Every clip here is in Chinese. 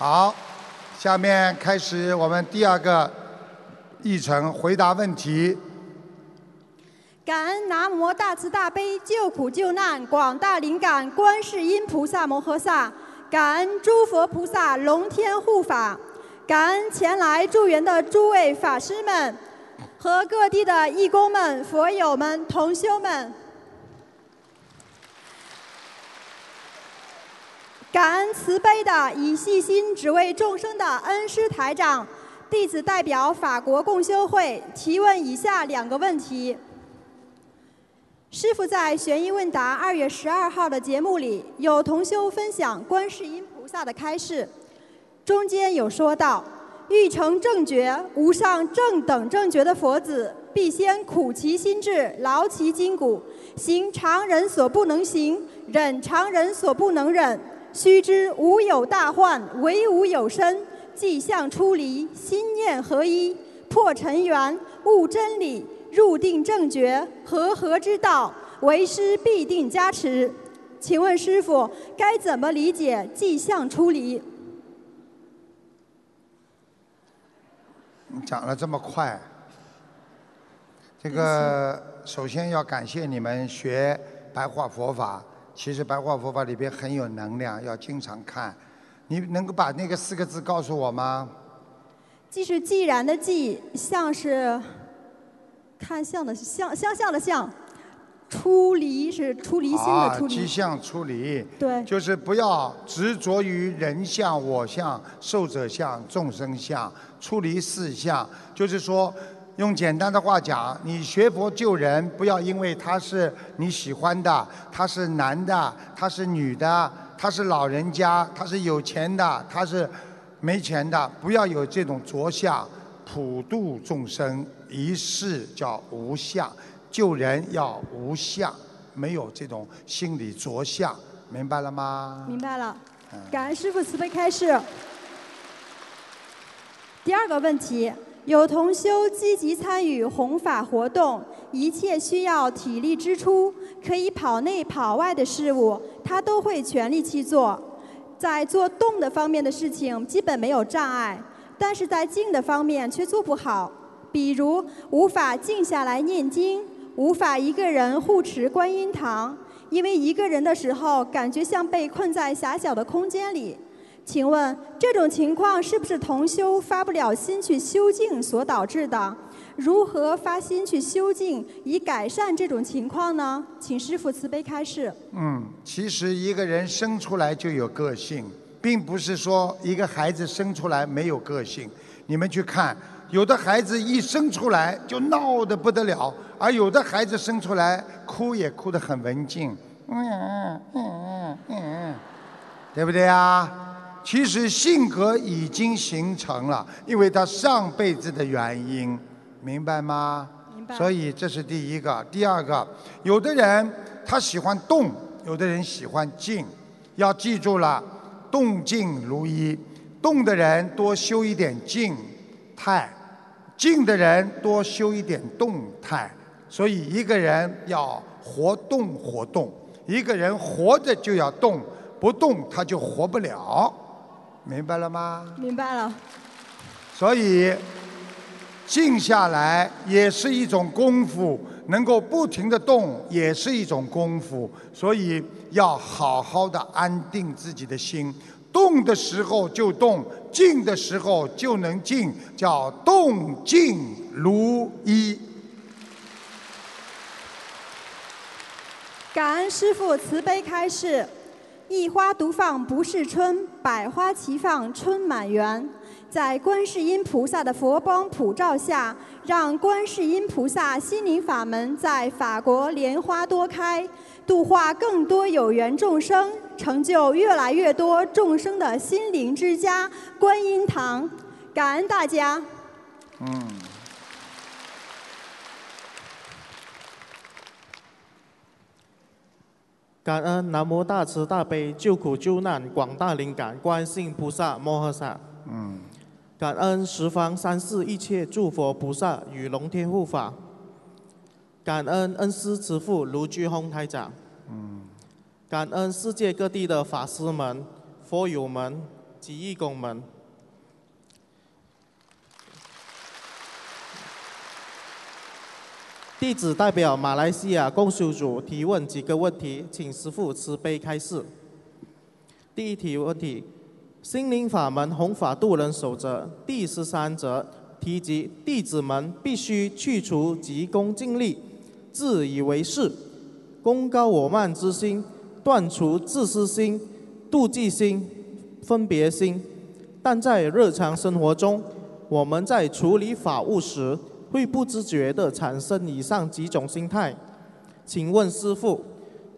好，下面开始我们第二个议程，回答问题。感恩南无大慈大悲救苦救难广大灵感观世音菩萨摩诃萨，感恩诸佛菩萨龙天护法，感恩前来助缘的诸位法师们和各地的义工们、佛友们、同修们。感恩慈悲的以细心只为众生的恩师台长，弟子代表法国共修会提问以下两个问题。师傅在悬疑问答二月十二号的节目里，有同修分享观世音菩萨的开示，中间有说到，欲成正觉、无上正等正觉的佛子，必先苦其心志，劳其筋骨，行常人所不能行，忍常人所不能忍。须知无有大患，唯吾有身。迹象出离，心念合一，破尘缘，悟真理，入定正觉，和合之道，为师必定加持。请问师傅，该怎么理解迹象出离？你讲了这么快，这个首先要感谢你们学白话佛法。其实白话佛法里边很有能量，要经常看。你能够把那个四个字告诉我吗？既是既然的既，像是看相的相，相像的相。出离是出离心的出离。啊，即相出离。对。就是不要执着于人相、我相、受者相、众生相，出离四相。就是说。用简单的话讲，你学佛救人，不要因为他是你喜欢的，他是男的，他是女的，他是老人家，他是有钱的，他是没钱的，不要有这种着相。普度众生，一世叫无相，救人要无相，没有这种心理着相，明白了吗？明白了。感恩师父慈悲开示。第二个问题。有同修积极参与弘法活动，一切需要体力支出，可以跑内跑外的事物，他都会全力去做。在做动的方面的事情，基本没有障碍，但是在静的方面却做不好。比如无法静下来念经，无法一个人护持观音堂，因为一个人的时候，感觉像被困在狭小的空间里。请问这种情况是不是同修发不了心去修静所导致的？如何发心去修静，以改善这种情况呢？请师父慈悲开示。嗯，其实一个人生出来就有个性，并不是说一个孩子生出来没有个性。你们去看，有的孩子一生出来就闹得不得了，而有的孩子生出来哭也哭得很文静。嗯嗯嗯嗯嗯，对不对啊？其实性格已经形成了，因为他上辈子的原因，明白吗？明白。所以这是第一个，第二个，有的人他喜欢动，有的人喜欢静，要记住了，动静如一。动的人多修一点静态，静的人多修一点动态。所以一个人要活动活动，一个人活着就要动，不动他就活不了。明白了吗？明白了。所以静下来也是一种功夫，能够不停的动也是一种功夫。所以要好好的安定自己的心，动的时候就动，静的时候就能静，叫动静如一。感恩师父慈悲开示。一花独放不是春，百花齐放春满园。在观世音菩萨的佛光普照下，让观世音菩萨心灵法门在法国莲花多开，度化更多有缘众生，成就越来越多众生的心灵之家——观音堂。感恩大家。嗯。感恩南无大慈大悲救苦救难广大灵感观世音菩萨摩诃萨。嗯。感恩十方三世一切诸佛菩萨与龙天护法。感恩恩师慈父卢居宏台长。嗯。感恩世界各地的法师们、佛友们、及义工们。弟子代表马来西亚共修组提问几个问题，请师父慈悲开示。第一题问题：心灵法门弘法度人守则第十三则提及弟子们必须去除急功近利、自以为是、功高我慢之心，断除自私心、妒忌心、分别心。但在日常生活中，我们在处理法务时，会不自觉地产生以上几种心态。请问师父，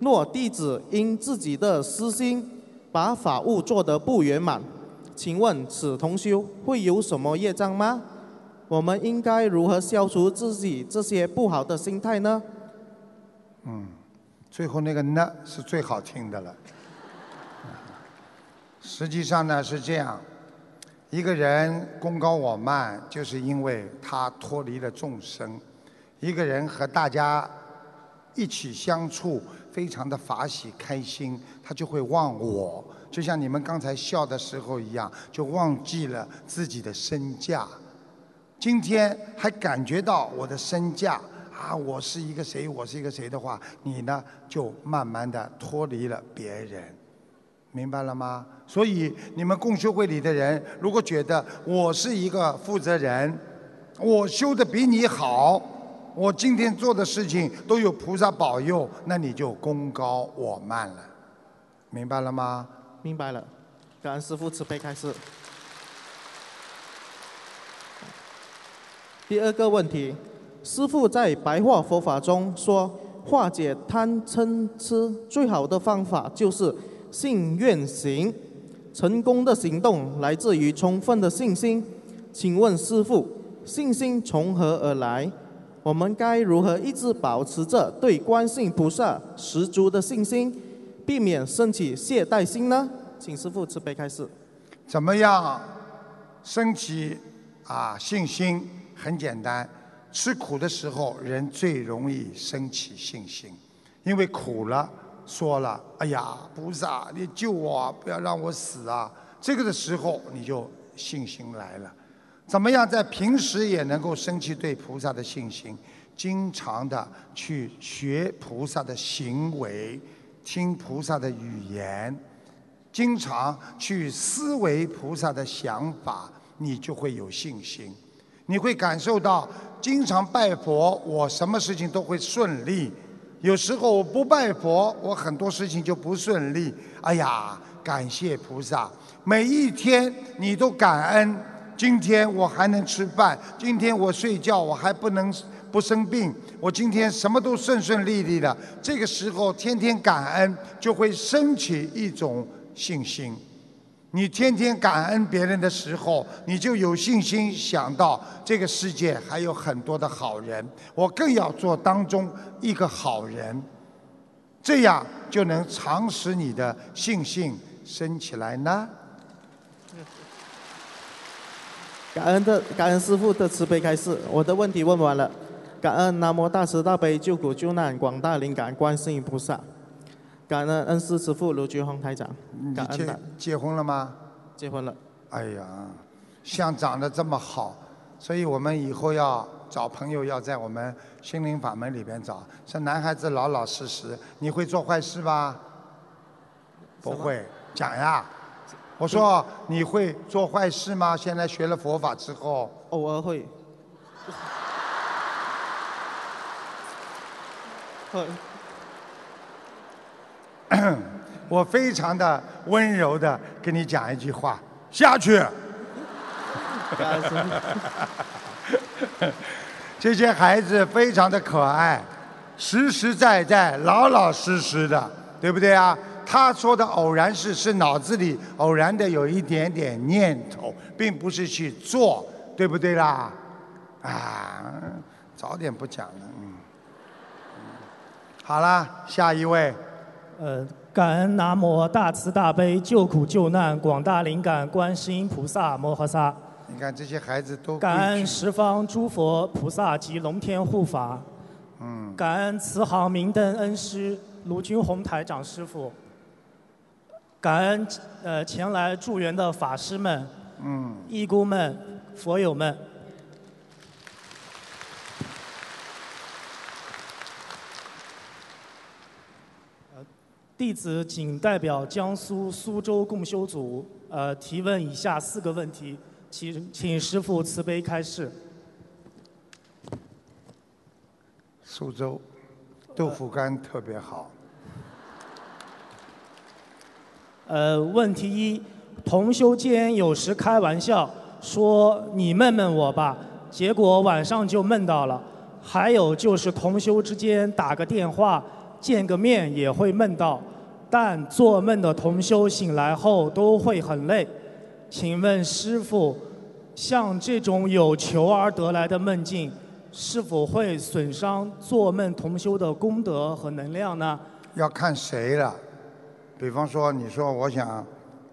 若弟子因自己的私心，把法务做得不圆满，请问此同修会有什么业障吗？我们应该如何消除自己这些不好的心态呢？嗯，最后那个呢是最好听的了。实际上呢是这样，一个人功高我慢，就是因为他脱离了众生。一个人和大家一起相处，非常的法喜开心，他就会忘我，就像你们刚才笑的时候一样，就忘记了自己的身价。今天还感觉到我的身价啊，我是一个谁，我是一个谁的话，你呢就慢慢的脱离了别人，明白了吗？所以你们共修会里的人，如果觉得我是一个负责人，我修的比你好，我今天做的事情都有菩萨保佑，那你就功高我慢了，明白了吗？明白了，感恩师父慈悲开示。第二个问题，师父在白话佛法中说，化解贪嗔痴最好的方法就是信愿行，成功的行动来自于充分的信心。请问师父，信心从何而来？我们该如何一直保持着对观世音菩萨十足的信心，避免升起懈怠心呢？请师父慈悲开示。怎么样升起啊信心？很简单，吃苦的时候人最容易升起信心，因为苦了，说了，哎呀，菩萨，你救我，不要让我死啊！这个的时候你就信心来了。怎么样在平时也能够升起对菩萨的信心？经常的去学菩萨的行为，听菩萨的语言，经常去思维菩萨的想法，你就会有信心。你会感受到，经常拜佛，我什么事情都会顺利。有时候我不拜佛，我很多事情就不顺利。哎呀，感谢菩萨！每一天你都感恩，今天我还能吃饭，今天我睡觉我还不能不生病，我今天什么都顺顺利利的。这个时候天天感恩，就会升起一种信心。你天天感恩别人的时候，你就有信心想到这个世界还有很多的好人，我更要做当中一个好人，这样就能常使你的信心升起来呢。感恩的感恩师父的慈悲开示，我的问题问完了。感恩南无大慈大悲救苦救难广大灵感观世音菩萨。感恩恩师慈父卢觉宏台长。你感恩结结婚了吗？结婚了。哎呀，像长得这么好，所以我们以后要找朋友要在我们心灵法门里边找。这男孩子老老实实，你会做坏事吧？不会，讲呀。我说你会做坏事吗？现在学了佛法之后。偶尔会。会。我非常的温柔的跟你讲一句话，下去。这些孩子非常的可爱，实实在在、老老实实的，对不对啊？他说的偶然是是脑子里偶然的有一点点念头，并不是去做，对不对啦？啊，早点不讲了，嗯。好啦，下一位。呃，感恩南无大慈大悲救苦救难广大灵感观世音菩萨摩诃萨。你看这些孩子都感恩十方诸佛菩萨及龙天护法。嗯。感恩慈航明灯恩师卢军宏台长师傅。感恩呃前来助缘的法师们、嗯，义工们、佛友们。弟子仅代表江苏苏州共修组，呃，提问以下四个问题，请请师父慈悲开示。苏州豆腐干特别好。呃，问题一，同修间有时开玩笑说你梦梦我吧，结果晚上就闷到了。还有就是同修之间打个电话、见个面也会闷到，但做梦的同修醒来后都会很累。请问师傅，像这种有求而得来的梦境，是否会损伤做梦同修的功德和能量呢？要看谁了。比方说，你说我想，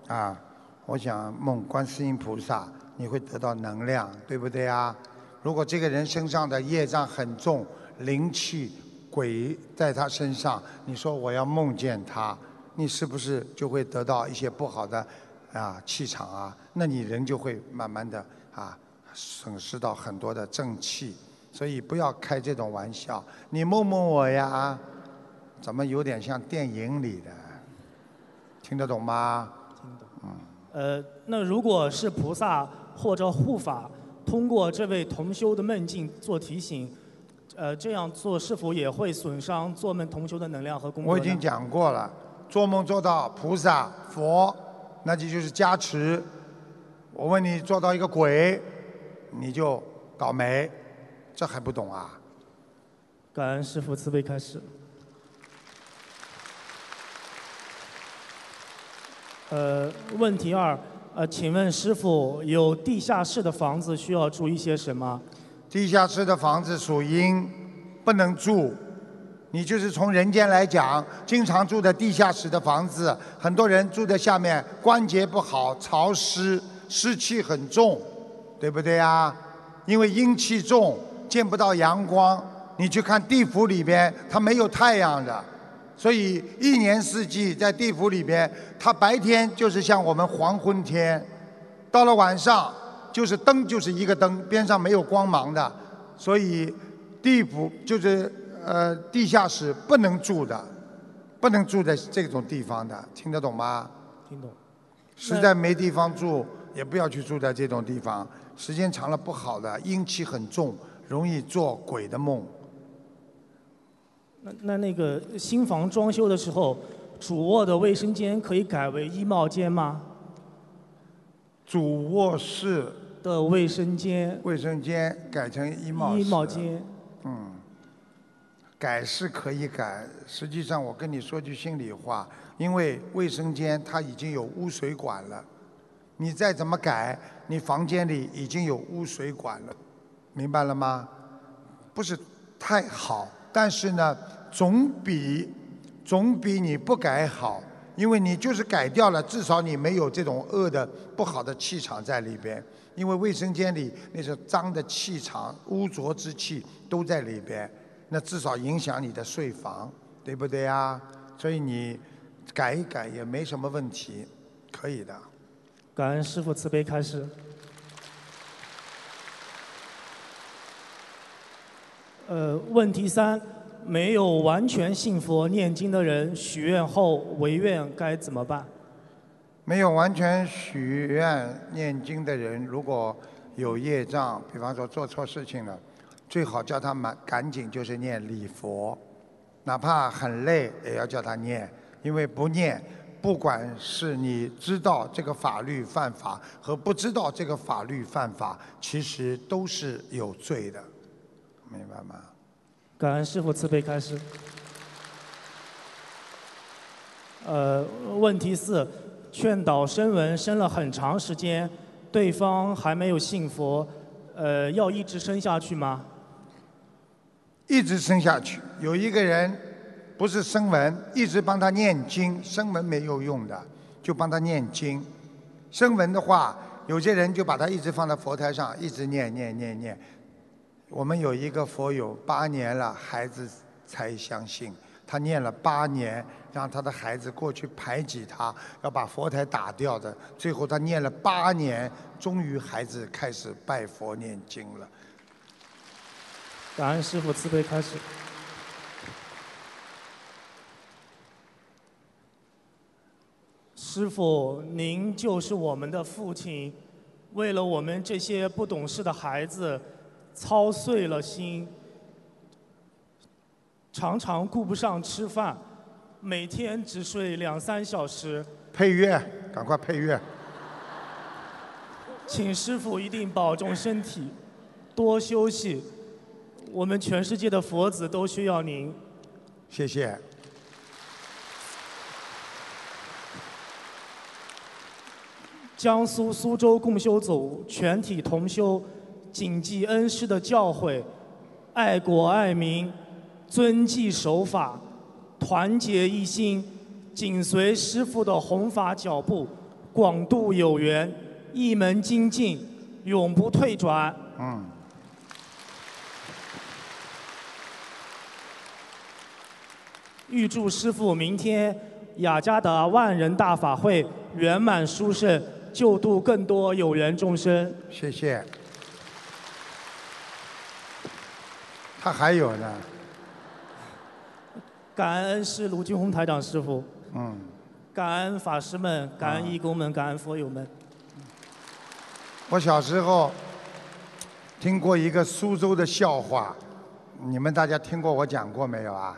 啊，我想梦观世音菩萨，你会得到能量，对不对啊？如果这个人身上的业障很重，灵气鬼在他身上，你说我要梦见他，你是不是就会得到一些不好的啊气场啊？那你人就会慢慢的啊损失到很多的正气，所以不要开这种玩笑。你梦梦我呀，怎么有点像电影里的？听得懂吗？听懂。嗯呃，那如果是菩萨或者护法通过这位同修的梦境做提醒，呃，这样做是否也会损伤做梦同修的能量和功德？我已经讲过了，做梦做到菩萨、佛，那就就是加持。我问你，做到一个鬼，你就倒霉，这还不懂啊？感恩师父慈悲开示。呃，问题二，呃，请问师傅，有地下室的房子需要注意些什么？地下室的房子属阴，不能住。你就是从人间来讲，经常住在地下室的房子，很多人住在下面，关节不好，潮湿，湿气很重，对不对呀？因为阴气重，见不到阳光。你去看地府里边，它没有太阳的。所以一年四季在地府里边，它白天就是像我们黄昏天，到了晚上就是灯就是一个灯，边上没有光芒的。所以地府就是呃地下室不能住的，不能住在这种地方的，听得懂吗？听懂。实在没地方住，也不要去住在这种地方，时间长了不好的，阴气很重，容易做鬼的梦。那那那个新房装修的时候，主卧的卫生间可以改为衣帽间吗？主卧室的卫生间。卫生间改成衣帽。衣帽间。改是可以改，实际上我跟你说句心里话，因为卫生间它已经有污水管了，你再怎么改，你房间里已经有污水管了，明白了吗？不是太好。但是呢，总比总比你不改好，因为你就是改掉了，至少你没有这种恶的不好的气场在里边。因为卫生间里那些脏的气场、污浊之气都在里边，那至少影响你的睡房，对不对啊？所以你改一改也没什么问题，可以的。感恩师父慈悲开示。呃，问题三，没有完全信佛念经的人许愿后违愿该怎么办？没有完全许愿念经的人，如果有业障，比方说做错事情了，最好叫他们赶紧就是念礼佛，哪怕很累也要叫他念，因为不念，不管是你知道这个法律犯法和不知道这个法律犯法，其实都是有罪的。明白吗？感恩师父慈悲开示。呃，问题四，劝导声闻生了很长时间，对方还没有信佛，呃，要一直生下去吗？一直生下去。有一个人不是生文，一直帮他念经，生文没有用的，就帮他念经。生文的话，有些人就把他一直放在佛台上，一直念念念念。我们有一个佛友八年了，孩子才相信。他念了八年，让他的孩子过去排挤他，要把佛台打掉的。最后他念了八年，终于孩子开始拜佛念经了。感恩师傅慈悲开始。师傅，您就是我们的父亲，为了我们这些不懂事的孩子，操碎了心，常常顾不上吃饭，每天只睡两三小时。配乐，赶快配乐。请师傅一定保重身体，多休息。我们全世界的佛子都需要您。谢谢。江苏苏州共修组全体同修谨记恩师的教诲，爱国爱民，遵纪守法，团结一心，紧随师父的弘法脚步，广度有缘，一门精进，永不退转。嗯。预祝师父明天雅加达万人大法会圆满殊胜。救度更多有缘众生。谢谢。他还有呢。感恩是卢俊宏台长师傅。嗯。感恩法师们，感恩义工们，感恩佛友们。我小时候听过一个苏州的笑话，你们大家听过我讲过没有啊？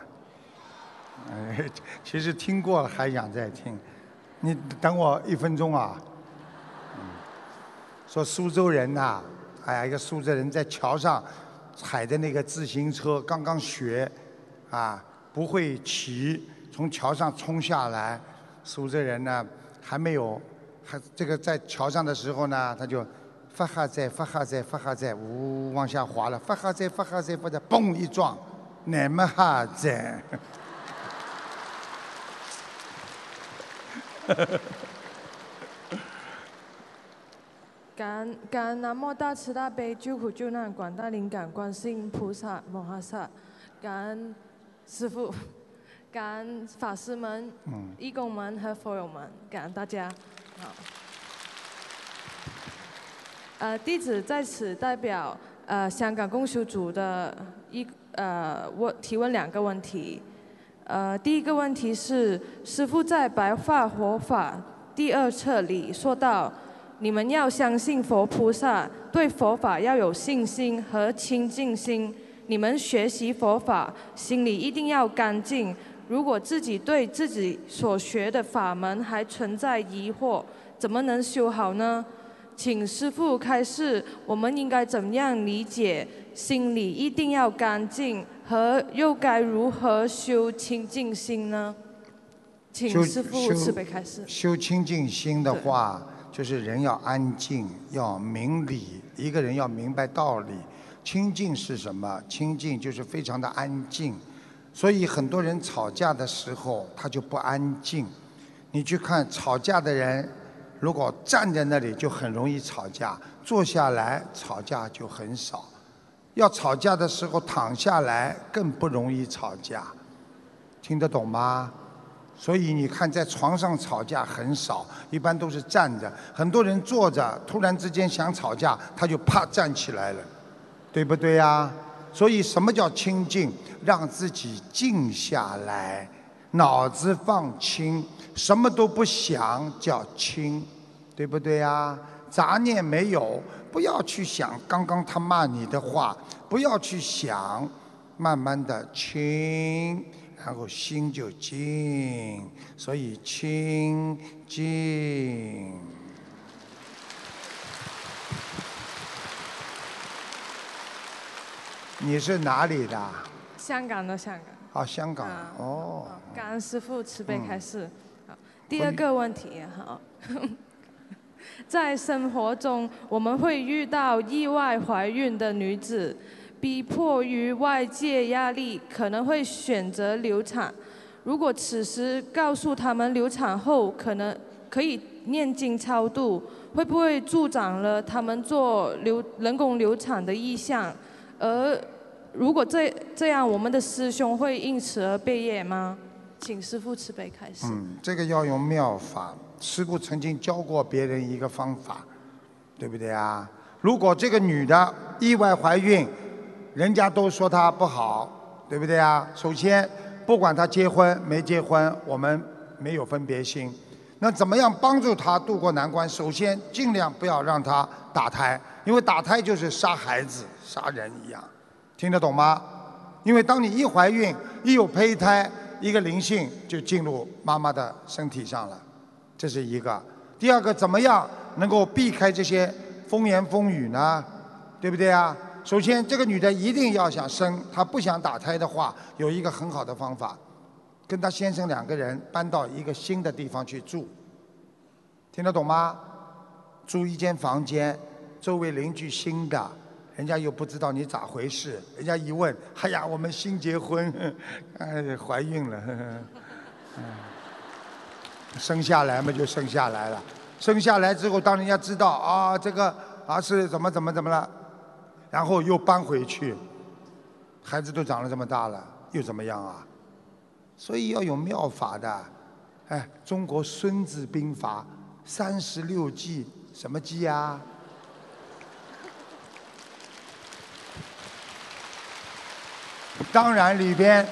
哎，其实听过了还想再听，你等我一分钟啊。说苏州人呐，哎呀，一个苏州人在桥上踩着那个自行车，刚刚学，啊，不会骑，从桥上冲下来。苏州人呢，还没有，还这个在桥上的时候呢，他就发哈在发哈在发哈在，呜往下滑了，发哈在发哈在，发在，嘣一撞，那么哈在。感恩感恩南无大慈大悲救苦救难广大灵感观世音菩萨摩诃萨，感恩师父，感恩法师们、义工们和佛友们，感恩大家。好，呃，弟子在此代表呃香港共修组的一呃问提问两个问题。呃，第一个问题是，师父在白话佛法第二册里说到。你们要相信佛菩萨，对佛法要有信心和清净心。你们学习佛法，心里一定要干净。如果自己对自己所学的法门还存在疑惑，怎么能修好呢？请师父开示，我们应该怎样理解“心里一定要干净”和又该如何修清净心呢？请师父慈悲开示。修清净心的话。就是人要安静，要明理。一个人要明白道理。清净是什么？清净就是非常的安静。所以很多人吵架的时候，他就不安静。你去看吵架的人，如果站在那里就很容易吵架，坐下来吵架就很少。要吵架的时候躺下来更不容易吵架。听得懂吗？所以你看，在床上吵架很少，一般都是站着。很多人坐着，突然之间想吵架，他就啪站起来了，对不对呀？所以什么叫清静？让自己静下来，脑子放轻，什么都不想，叫清，对不对呀？杂念没有，不要去想刚刚他骂你的话，不要去想，慢慢的清。然后心就静，所以清静。你是哪里的？香港的香港。啊，香港。哦。感恩师父慈悲开示。好，第二个问题好。在生活中，我们会遇到意外怀孕的女子。逼迫于外界压力，可能会选择流产。如果此时告诉他们流产后可能可以念经超度，会不会助长了他们做流人工流产的意向？而如果这这样，我们的师兄会因此而被业吗？请师傅慈悲开始。嗯，这个要用妙法。师傅曾经教过别人一个方法，对不对啊？如果这个女的意外怀孕，人家都说她不好，对不对啊？首先，不管她结婚没结婚，我们没有分别心。那怎么样帮助她渡过难关？首先，尽量不要让她打胎，因为打胎就是杀孩子、杀人一样，听得懂吗？因为当你一怀孕，一有胚胎，一个灵性就进入妈妈的身体上了。这是一个，第二个怎么样能够避开这些风言风语呢？对不对啊？首先，这个女的一定要想生，她不想打胎的话，有一个很好的方法，跟她先生两个人搬到一个新的地方去住，听得懂吗？租一间房间，周围邻居新的，人家又不知道你咋回事，人家一问，哎呀，我们新结婚，哎，怀孕了，生下来嘛就生下来了，生下来之后，当人家知道啊这个啊是怎么怎么怎么了，然后又搬回去，孩子都长了这么大了，又怎么样啊？所以要有妙法的，哎，中国《孙子兵法》三十六计，什么计啊？当然里边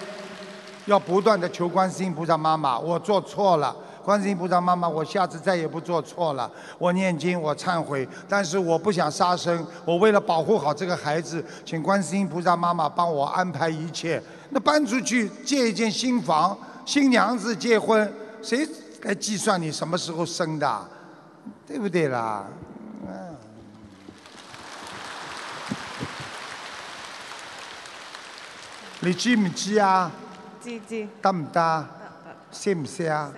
要不断的求观世音菩萨妈妈，我做错了。观世音菩萨妈妈，我下次再也不做错了。我念经，我忏悔，但是我不想杀生。我为了保护好这个孩子，请观世音菩萨妈妈帮我安排一切。那搬出去借一间新房，新娘子结婚，谁来计算你什么时候生的？对不对啦？嗯。你知唔知啊？知知。得唔得？識唔識啊？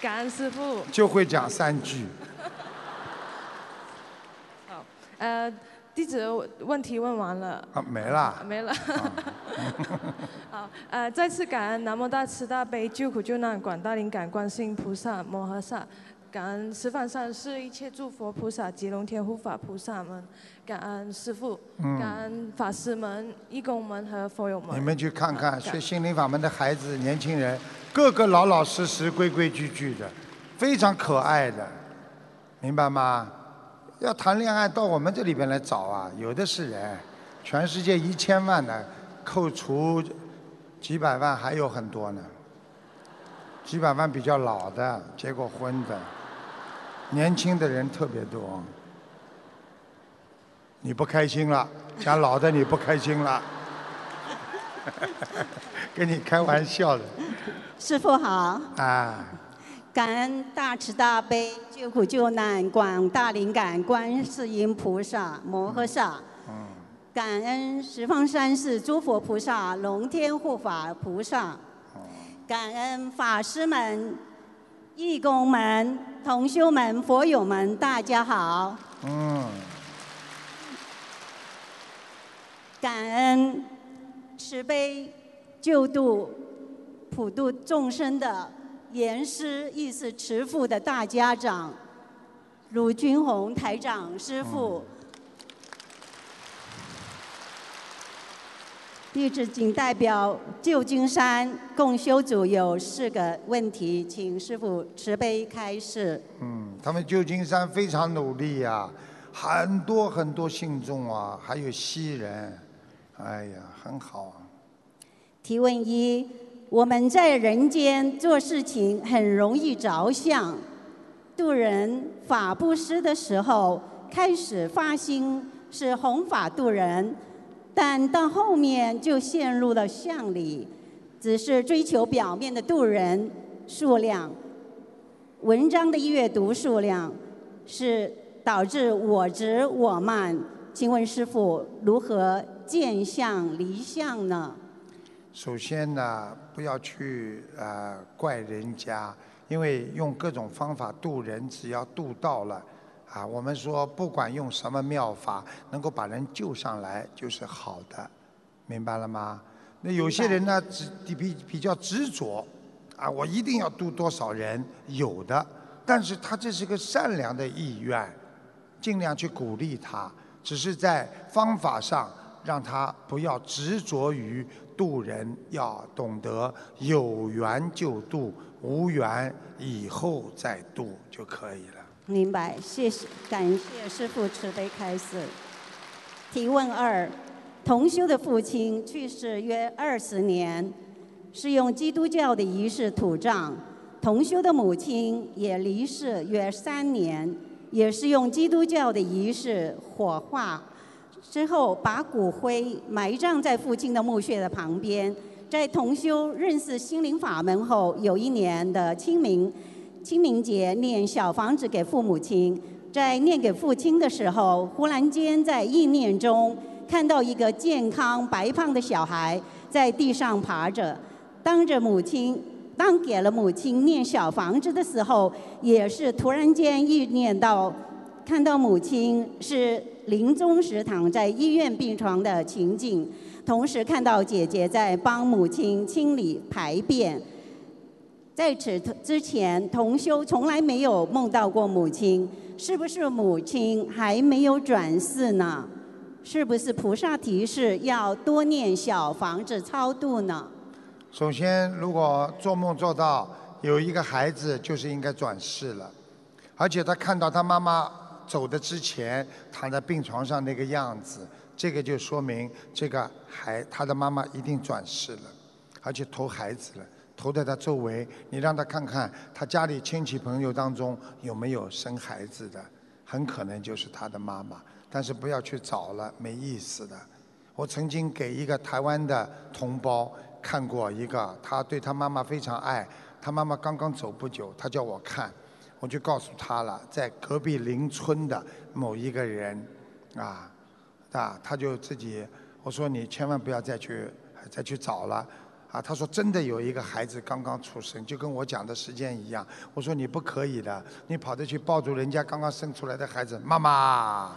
感恩师傅。就会讲三句。好，呃，弟子问题问完了。啊，没了。没了。好，呃，再次感恩南无大慈大悲救苦救难广大灵感观世音菩萨摩诃萨，感恩十方三世一切诸佛菩萨及龙天护法菩萨们，感恩师父，感恩法师们、义工们和佛友们。你们去看看学心灵法门的孩子、年轻人。个个老老实实、规规矩矩的，非常可爱的，明白吗？要谈恋爱到我们这里边来找啊，有的是人。全世界一千万的，扣除几百万还有很多呢。几百万比较老的，结过婚的，年轻的人特别多。你不开心了，讲老的你不开心了，跟你开玩笑的。师傅好，啊，感恩大慈大悲救苦救难广大灵感观世音菩萨摩诃萨，嗯，感恩十方三世诸佛菩萨龙天护法菩萨，感恩法师们、义工们、同修们、佛友们，大家好，嗯，感恩慈悲救度。普度众生的严师亦是慈父的大家长卢军宏台长师傅，弟子仅代表旧金山共修组有四个问题，请师傅慈悲开示。嗯，他们旧金山非常努力呀，很多很多信众啊，还有西人，哎呀，很好啊。提问一。我们在人间做事情很容易着相，渡人法布施的时候开始发心是弘法渡人，但到后面就陷入了相里，只是追求表面的渡人数量，文章的阅读数量是导致我执我慢。请问师傅如何见相离相呢？首先呢，不要去呃怪人家，因为用各种方法渡人，只要渡到了，啊，我们说不管用什么妙法，能够把人救上来就是好的，明白了吗？那有些人呢，执比比较执着，啊，我一定要渡多少人，有的，但是他这是个善良的意愿，尽量去鼓励他，只是在方法上让他不要执着于。渡人要懂得有缘就渡，无缘以后再渡就可以了。明白，谢谢，感谢师父慈悲开示。提问二：同修的父亲去世约二十年，是用基督教的仪式土葬；同修的母亲也离世约三年，也是用基督教的仪式火化。之后把骨灰埋葬在父亲的墓穴的旁边。在同修认识心灵法门后，有一年的清明清明节念小房子给父母亲，在念给父亲的时候，忽然间在意念中看到一个健康白胖的小孩在地上爬着，当着母亲。当给了母亲念小房子的时候，也是突然间意念到，看到母亲是。临终时躺在医院病床的情景，同时看到姐姐在帮母亲清理排便。在此之前，同修从来没有梦到过母亲，是不是母亲还没有转世呢？是不是菩萨提示要多念小房子超度呢？首先，如果做梦做到有一个孩子，就是应该转世了，而且他看到他妈妈。走的之前躺在病床上那个样子，这个就说明这个孩他的妈妈一定转世了，而且投孩子了，投在他周围。你让他看看他家里亲戚朋友当中有没有生孩子的，很可能就是他的妈妈。但是不要去找了，没意思的。我曾经给一个台湾的同胞看过一个，他对他妈妈非常爱，他妈妈刚刚走不久，他叫我看。我就告诉他了，在隔壁邻村的某一个人，啊，啊，他就自己，我说你千万不要再去再去找了，啊，他说真的有一个孩子刚刚出生，就跟我讲的时间一样。我说你不可以的，你跑着去抱住人家刚刚生出来的孩子，妈妈。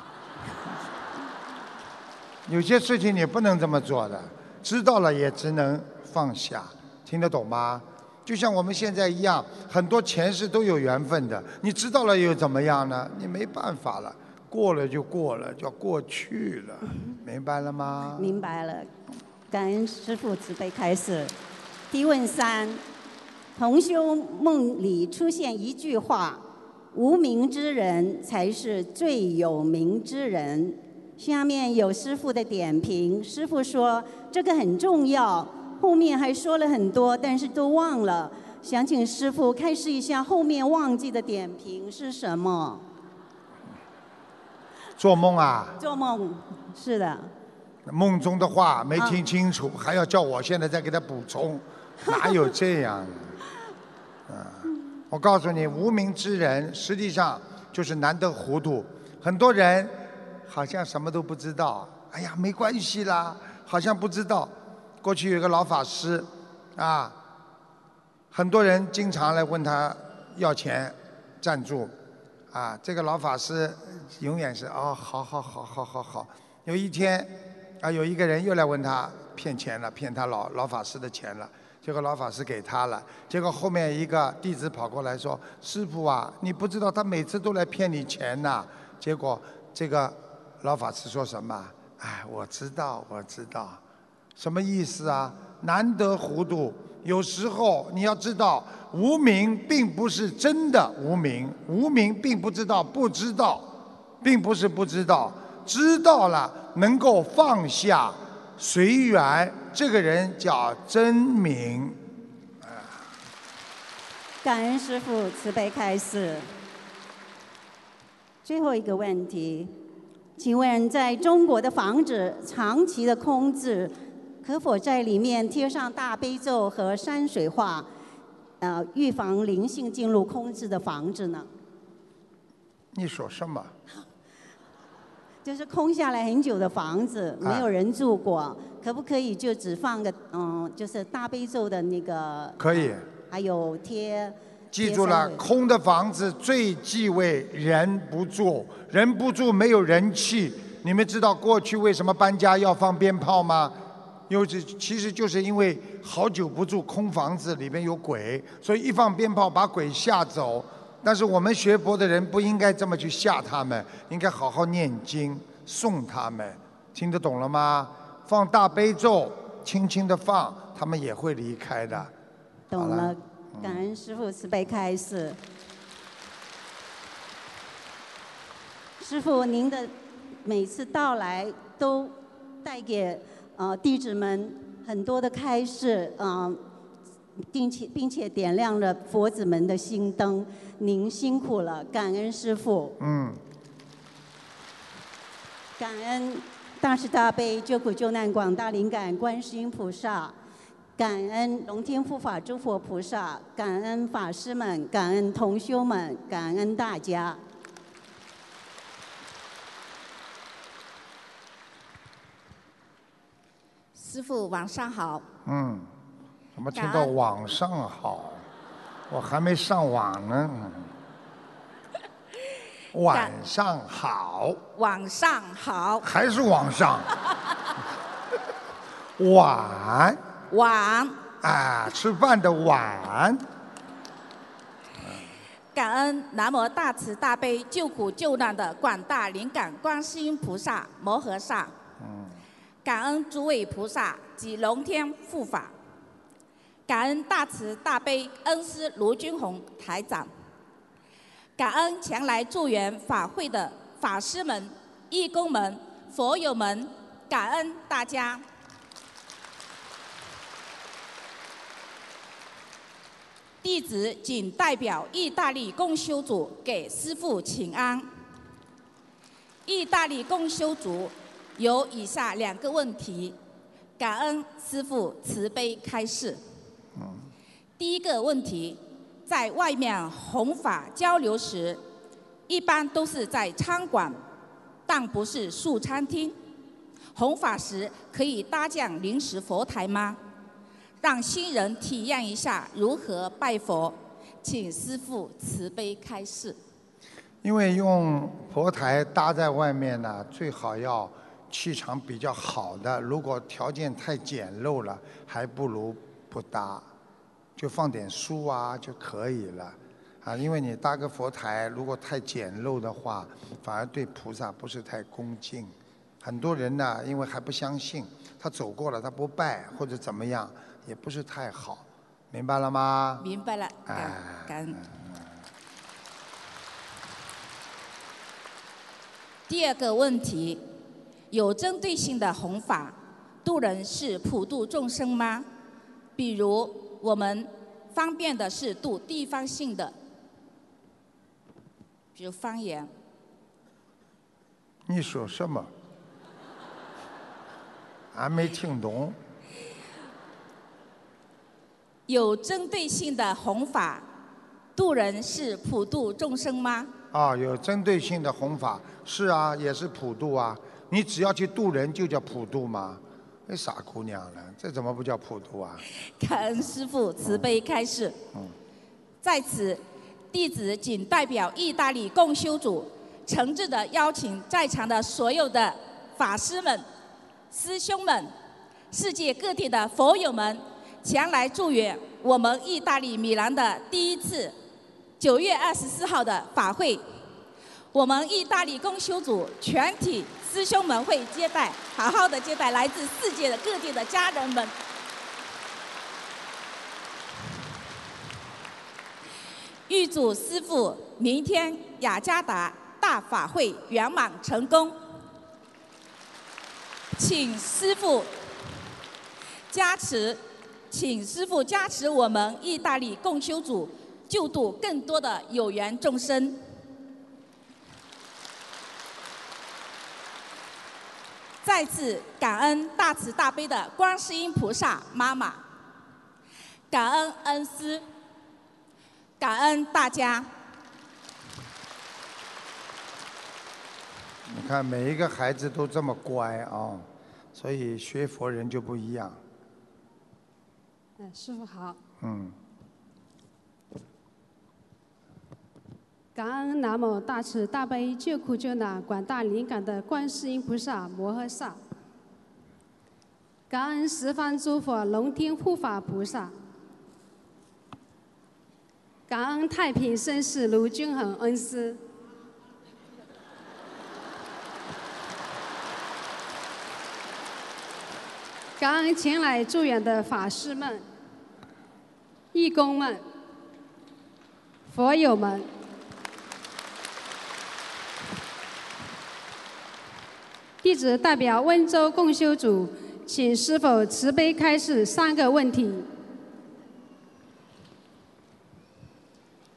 有些事情你不能这么做的，知道了也只能放下，听得懂吗？就像我们现在一样，很多前世都有缘分的。你知道了又怎么样呢？你没办法了，过了就过了，叫过去了，明白了吗？明白了，感恩师父慈悲开始。提问三：同修梦里出现一句话：“无名之人才是最有名之人。”下面有师傅的点评，师傅说这个很重要。后面还说了很多，但是都忘了。想请师傅开示一下后面忘记的点评是什么？做梦啊？做梦，是的。梦中的话没听清楚，还要叫我现在再给他补充，哪有这样的？啊，我告诉你，无名之人实际上就是难得糊涂。很多人好像什么都不知道，哎呀，没关系啦，好像不知道。过去有个老法师，啊，很多人经常来问他要钱赞助，啊，这个老法师永远是哦，好好好好好好。有一天，啊，有一个人又来问他骗钱了，骗他老老法师的钱了，结果老法师给他了，结果后面一个弟子跑过来说：“师傅啊，你不知道他每次都来骗你钱呐。”结果这个老法师说什么？哎，我知道，我知道。什么意思啊？难得糊涂。有时候你要知道，无名并不是真的无名，无名并不知道不知道，并不是不知道，知道了能够放下随缘，这个人叫真名。感恩师父慈悲开示。最后一个问题，请问在中国的房子长期的空置？可否在里面贴上大悲咒和山水画，呃，预防灵性进入空置的房子呢？你说什么？就是空下来很久的房子，没有人住过，可不可以就只放个嗯，就是大悲咒的那个？可以。还有贴。记住了，空的房子最忌讳人不住，人不住没有人气。你们知道过去为什么搬家要放鞭炮吗？因这其实就是因为好久不住，空房子里面有鬼，所以一放鞭炮把鬼吓走。但是我们学佛的人不应该这么去吓他们，应该好好念经送他们。听得懂了吗？放大悲咒轻轻的放，他们也会离开的。懂了，感恩师父慈悲开示。师傅，您的每次到来都带给呃弟子们很多的开示，嗯、并且并且点亮了佛子们的心灯。您辛苦了，感恩师傅，嗯，感恩大慈大悲救苦救难广大灵感观世音菩萨，感恩龙天护法诸佛菩萨，感恩法师们，感恩同修们，感恩大家。师傅晚上好，嗯，怎么听到网上好？我还没上网呢。晚上好，晚上好，还是网上？晚晚，啊，吃饭的晚。感恩南无大慈大悲救苦救难的广大灵感观世音菩萨摩诃萨，感恩诸位菩萨及龙天护法，感恩大慈大悲恩师卢军宏台长，感恩前来助缘法会的法师们、义工们、佛友们，感恩大家。弟子仅代表意大利共修组给师父请安。意大利共修组有以下两个问题，感恩师父慈悲开示。第一个问题，在外面弘法交流时，一般都是在餐馆，但不是素餐厅。弘法时可以搭建临时佛台吗？让新人体验一下如何拜佛，请师父慈悲开示。因为用佛台搭在外面呢，最好要气场比较好的。如果条件太简陋了，还不如不搭，就放点书啊就可以了。啊，因为你搭个佛台，如果太简陋的话，反而对菩萨不是太恭敬。很多人呢，因为还不相信，他走过了他不拜或者怎么样，也不是太好，明白了吗？明白了，感哎感恩。第二个问题，有针对性的弘法，度人是普度众生吗？比如我们方便的是度地方性的，比如方言。你说什么？俺没听懂。有针对性的弘法，度人是普度众生吗？啊，有针对性的弘法，是啊，也是普度啊。你只要去度人，就叫普度嘛。那傻姑娘了，这怎么不叫普渡啊？感恩师父慈悲开示。嗯在此，弟子仅代表意大利共修组，诚挚的邀请在场的所有的法师们、师兄们、世界各地的佛友们，前来祝愿我们意大利米兰的第一次九月二十四号的法会。我们意大利共修组全体师兄们会接待，好好的接待来自世界的各地的家人们。预祝师父明天雅加达大法会圆满成功，请师父加持，请师父加持我们意大利共修组救度更多的有缘众生。再次感恩大慈大悲的观世音菩萨妈妈，感恩恩师，感恩大家。你看每一个孩子都这么乖啊，所以学佛人就不一样。嗯，师傅好，嗯，感恩南无大慈大悲救苦救难广大灵感的观世音菩萨摩诃萨，感恩十方诸佛龙天护法菩萨，感恩太平盛世卢君衡恩师。感恩前来助缘的法师们、义工们、佛友们。弟子代表温州共修组，请师傅慈悲开示三个问题。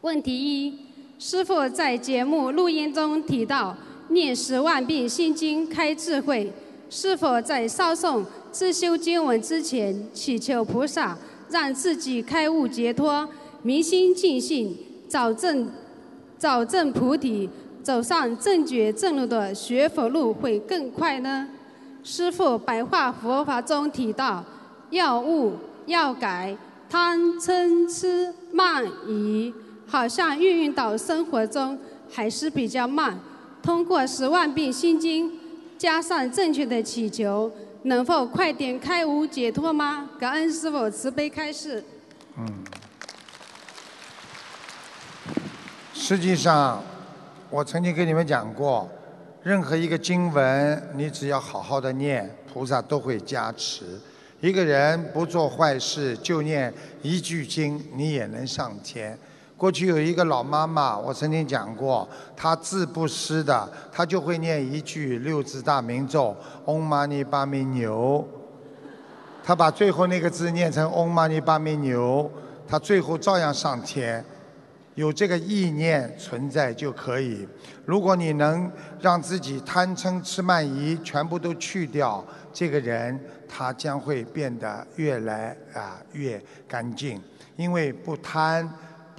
问题一：师傅在节目录音中提到念十万遍心经开智慧，是否在稍诵自修经文之前祈求菩萨让自己开悟解脱，明心净性，早证早证菩提？走上正觉正路的学佛路会更快呢？师父白话佛法中提到，要悟要改，贪嗔痴慢疑，好像运用到生活中还是比较慢。通过十万遍心经，加上正确的祈求，能否快点开悟解脱吗？感恩师父慈悲开示。嗯，实际上。我曾经跟你们讲过，任何一个经文，你只要好好的念，菩萨都会加持。一个人不做坏事，就念一句经，你也能上天。过去有一个老妈妈，我曾经讲过，她字不识的，她就会念一句六字大明咒“嗡嘛呢叭咪牛”，她把最后那个字念成“嗡嘛呢叭咪牛”，她最后照样上天。有这个意念存在就可以。如果你能让自己贪嗔痴慢疑全部都去掉，这个人他将会变得越来啊越干净。因为不贪，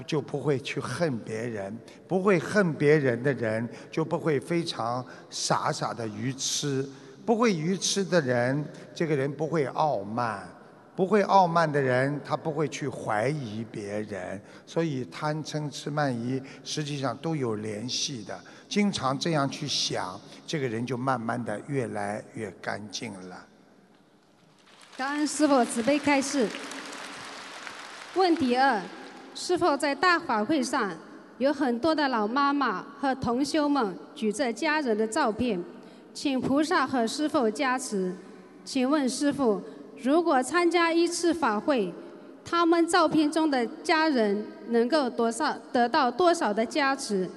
就不会去恨别人；不会恨别人的人，就不会非常傻傻的愚痴。不会愚痴的人，这个人不会傲慢。不会傲慢的人，他不会去怀疑别人，所以贪嗔痴慢疑实际上都有联系的。经常这样去想，这个人就慢慢的越来越干净了。感恩师傅慈悲开示。问题二：师傅在大法会上有很多的老妈妈和同修们举着家人的照片，请菩萨和师傅加持。请问师傅？如果参加一次法会，他们照片中的家人能够多少得到多少的加持？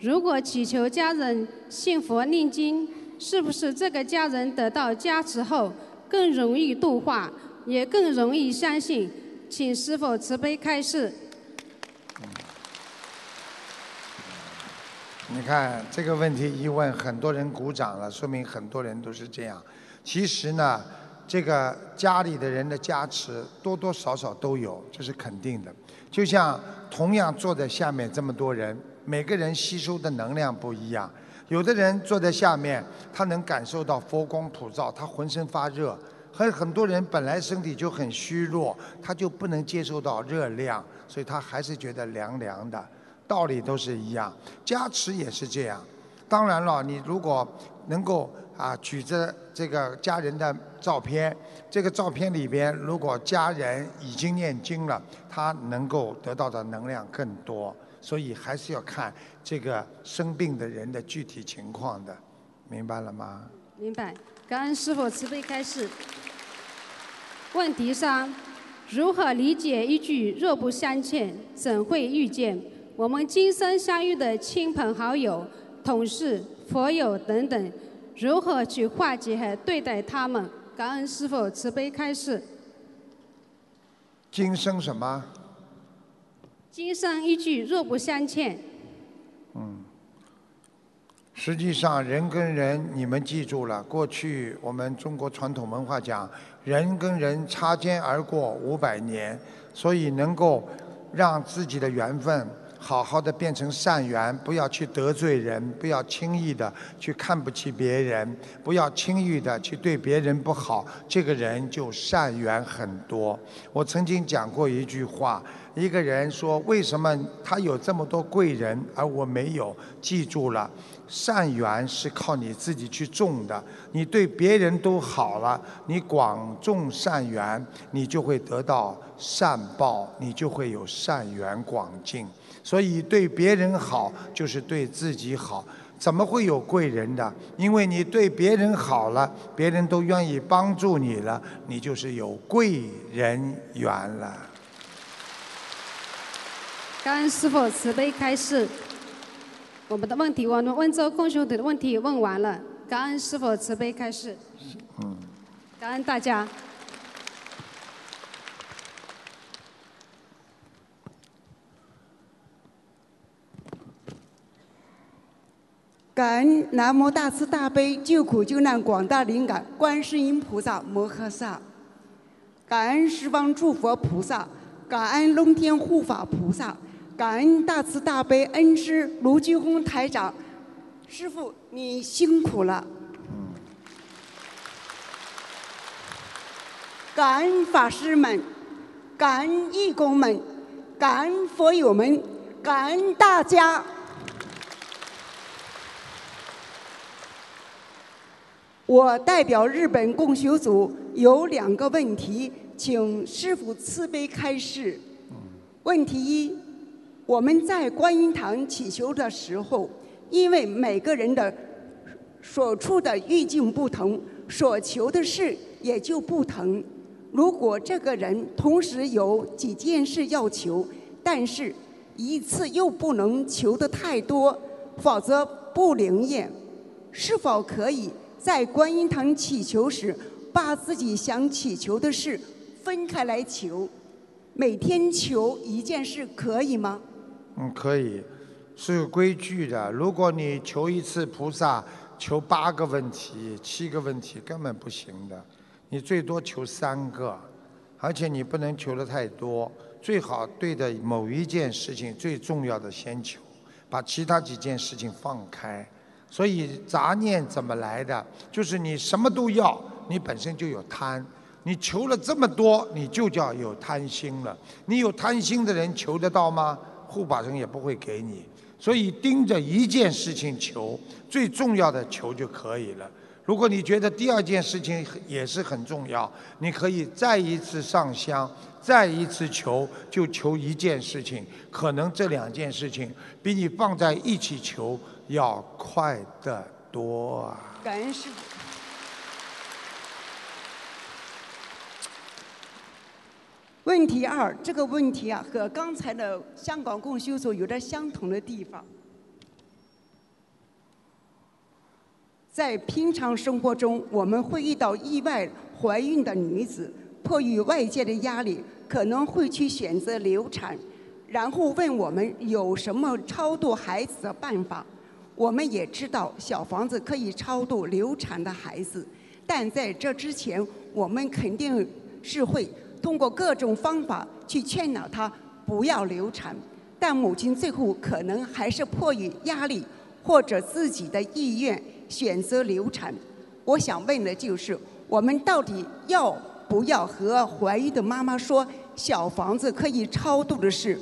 如果祈求家人信佛念经，是不是这个家人得到加持后更容易度化，也更容易相信？请师傅慈悲开示。你看这个问题一问，很多人鼓掌了，说明很多人都是这样。其实呢。这个家里的人的加持多多少少都有，这是肯定的。就像同样坐在下面这么多人，每个人吸收的能量不一样。有的人坐在下面，他能感受到佛光普照，他浑身发热；和很多人本来身体就很虚弱，他就不能接受到热量，所以他还是觉得凉凉的。道理都是一样，加持也是这样。当然了，你如果能够。啊，举着这个家人的照片，这个照片里边，如果家人已经念经了，他能够得到的能量更多，所以还是要看这个生病的人的具体情况的，明白了吗？明白，感恩师傅慈悲开示。问题三：如何理解一句“若不相欠，怎会遇见”？我们今生相遇的亲朋好友、同事、佛友等等。如何去化解和对待他们？感恩师父慈悲开示。今生什么？今生一句若不相欠。嗯。实际上，人跟人，你们记住了。过去我们中国传统文化讲，人跟人擦肩而过五百年，所以能够让自己的缘分。好好的变成善缘，不要去得罪人，不要轻易的去看不起别人，不要轻易的去对别人不好，这个人就善缘很多。我曾经讲过一句话，一个人说为什么他有这么多贵人而我没有？记住了，善缘是靠你自己去种的。你对别人都好了，你广种善缘，你就会得到善报，你就会有善缘广进。所以对别人好就是对自己好。怎么会有贵人的？因为你对别人好了，别人都愿意帮助你了，你就是有贵人缘了。感恩师傅慈悲开示。我们的问题，我们温州共修组的问题问完了。感恩师傅慈悲开示。嗯。感恩大家。感恩南无大慈大悲救苦救难广大灵感观世音菩萨摩诃萨，感恩十方诸佛菩萨，感恩龙天护法菩萨，感恩大慈大悲恩师卢俊宏台长，师傅你辛苦了。感恩法师们，感恩义工们，感恩佛友们，感恩大家。我代表日本共修组有两个问题，请师傅慈悲开示。问题一：我们在观音堂祈求的时候，因为每个人的所处的语境不同，所求的事也就不同。如果这个人同时有几件事要求，但是一次又不能求的太多，否则不灵验，是否可以？在观音堂祈求时，把自己想祈求的事分开来求，每天求一件事，可以吗？嗯，可以，是有规矩的。如果你求一次菩萨，求八个问题、七个问题，根本不行的。你最多求三个，而且你不能求的太多，最好对的某一件事情最重要的先求，把其他几件事情放开。所以杂念怎么来的？就是你什么都要，你本身就有贪，你求了这么多，你就叫有贪心了。你有贪心的人求得到吗？护法神也不会给你。所以盯着一件事情求，最重要的求就可以了。如果你觉得第二件事情也是很重要，你可以再一次上香，再一次求，就求一件事情。可能这两件事情比你放在一起求。要快得多啊！感恩师傅。问题二，这个问题啊，和刚才的香港共修所有着相同的地方。在平常生活中，我们会遇到意外怀孕的女子，迫于外界的压力，可能会去选择流产，然后问我们有什么超度孩子的办法。我们也知道小房子可以超度流产的孩子，但在这之前，我们肯定是会通过各种方法去劝导他不要流产。但母亲最后可能还是迫于压力或者自己的意愿选择流产。我想问的就是，我们到底要不要和怀孕的妈妈说小房子可以超度的事？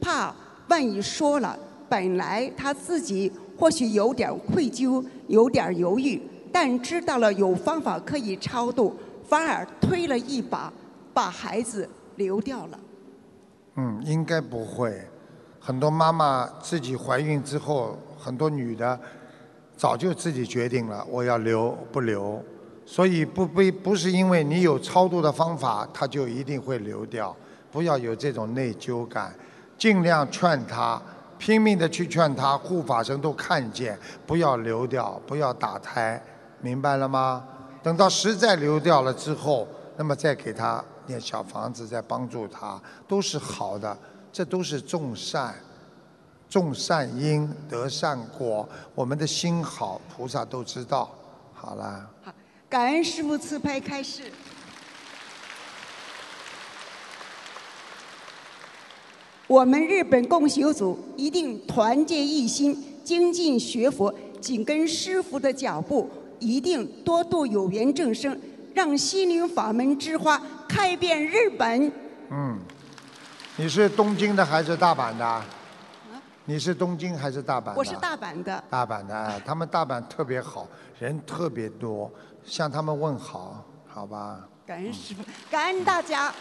怕万一说了，本来他自己。或许有点愧疚，有点犹豫，但知道了有方法可以超度，反而推了一把，把孩子流掉了。嗯，应该不会。很多妈妈自己怀孕之后，很多女的早就自己决定了，我要留不留。所以不不不是因为你有超度的方法，她就一定会流掉。不要有这种内疚感，尽量劝她。拼命的去劝他，护法神都看见，不要流掉，不要打胎，明白了吗？等到实在流掉了之后，那么再给他念小房子，再帮助他，都是好的，这都是种善，种善因得善果，我们的心好，菩萨都知道。好了。好，感恩师父慈悲开示。我们日本共修组一定团结一心，精进学佛，紧跟师父的脚步，一定多度有缘众生，让心灵法门之花开遍日本。嗯，你是东京的还是大阪的？你是东京还是大阪？我是大阪的。大阪的，他们大阪特别好，人特别多，向他们问好，好吧？感恩师傅，感恩大家。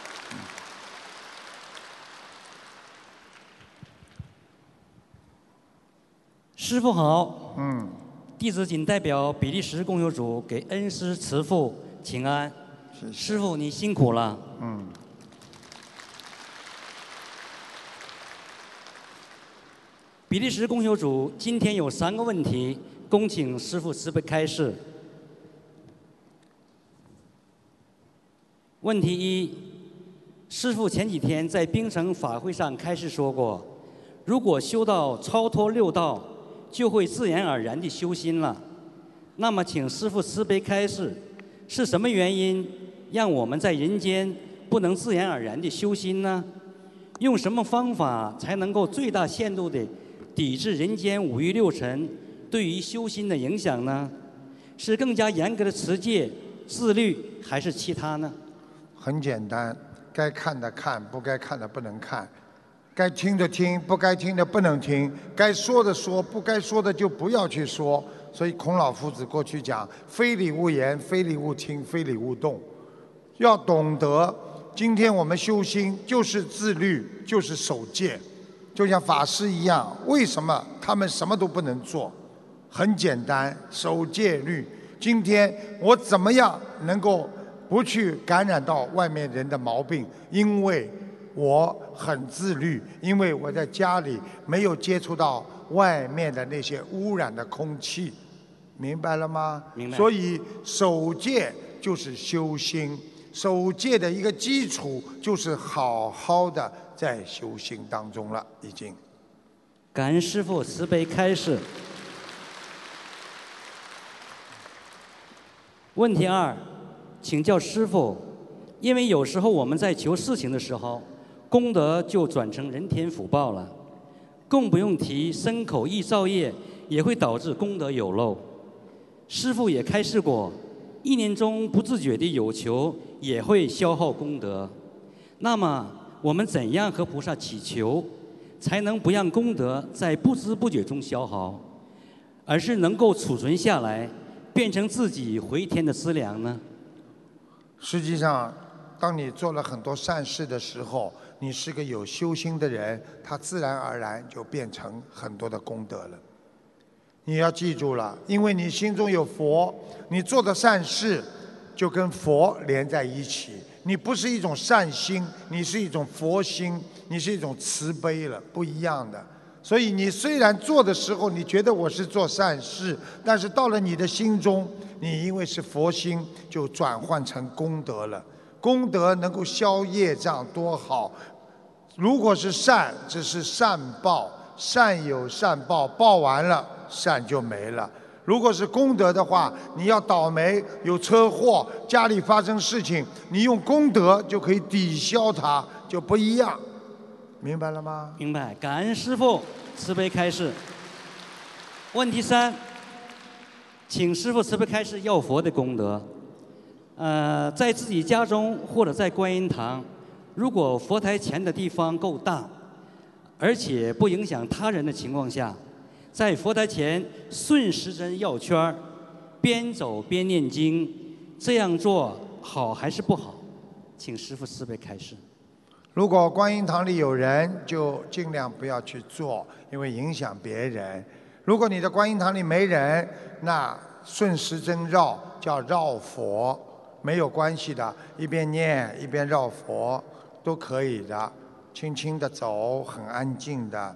师傅好。嗯。弟子谨代表比利时共修组给恩师慈父请安。师傅，你辛苦了。嗯。比利时共修组今天有三个问题，恭请师傅慈悲开示。问题一，师傅前几天在冰城法会上开示说过，如果修到超脱六道。就会自然而然地修心了。那么，请师父慈悲开示，是什么原因让我们在人间不能自然而然地修心呢？用什么方法才能够最大限度地抵制人间五欲六尘对于修心的影响呢？是更加严格的持戒、自律，还是其他呢？很简单，该看的看，不该看的不能看。该听的听，不该听的不能听；该说的说，不该说的就不要去说。所以孔老夫子过去讲：“非礼勿言，非礼勿听，非礼勿动。”要懂得，今天我们修心就是自律，就是守戒，就像法师一样。为什么他们什么都不能做？很简单，守戒律。今天我怎么样能够不去感染到外面人的毛病？因为。我很自律，因为我在家里没有接触到外面的那些污染的空气，明白了吗？明白。所以守戒就是修心，守戒的一个基础就是好好的在修心当中了，已经。感恩师父慈悲开示。问题二，请教师父，因为有时候我们在求事情的时候。功德就转成人天福报了，更不用提身口意造业也会导致功德有漏。师父也开示过，一年中不自觉的有求也会消耗功德。那么我们怎样和菩萨祈求，才能不让功德在不知不觉中消耗，而是能够储存下来，变成自己回天的资粮呢？实际上，当你做了很多善事的时候。你是个有修心的人，他自然而然就变成很多的功德了。你要记住了，因为你心中有佛，你做的善事就跟佛连在一起。你不是一种善心，你是一种佛心，你是一种慈悲了，不一样的。所以你虽然做的时候你觉得我是做善事，但是到了你的心中，你因为是佛心，就转换成功德了。功德能够消业障，多好！如果是善，只是善报，善有善报，报完了善就没了。如果是功德的话，你要倒霉有车祸，家里发生事情，你用功德就可以抵消它，就不一样。明白了吗？明白。感恩师父慈悲开示。问题三，请师父慈悲开示要佛的功德。呃，在自己家中或者在观音堂。如果佛台前的地方够大，而且不影响他人的情况下，在佛台前顺时针绕圈儿，边走边念经，这样做好还是不好？请师父慈悲开示。如果观音堂里有人，就尽量不要去做，因为影响别人。如果你的观音堂里没人，那顺时针绕叫绕佛，没有关系的，一边念一边绕佛。都可以的，轻轻的走，很安静的，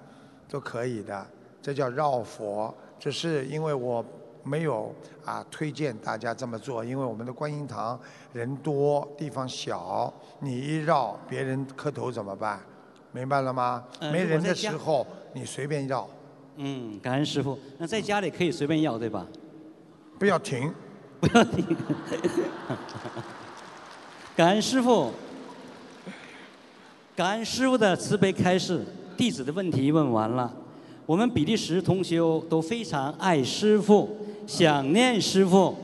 都可以的。这叫绕佛，只是因为我没有啊推荐大家这么做，因为我们的观音堂人多，地方小，你一绕，别人磕头怎么办？明白了吗？没人的时候，你随便绕。嗯，感恩师傅。那在家里可以随便绕，对吧？不要停，不要停。感恩师傅。感恩师傅的慈悲开示，弟子的问题问完了。我们比利时同修都非常爱师傅，想念师傅，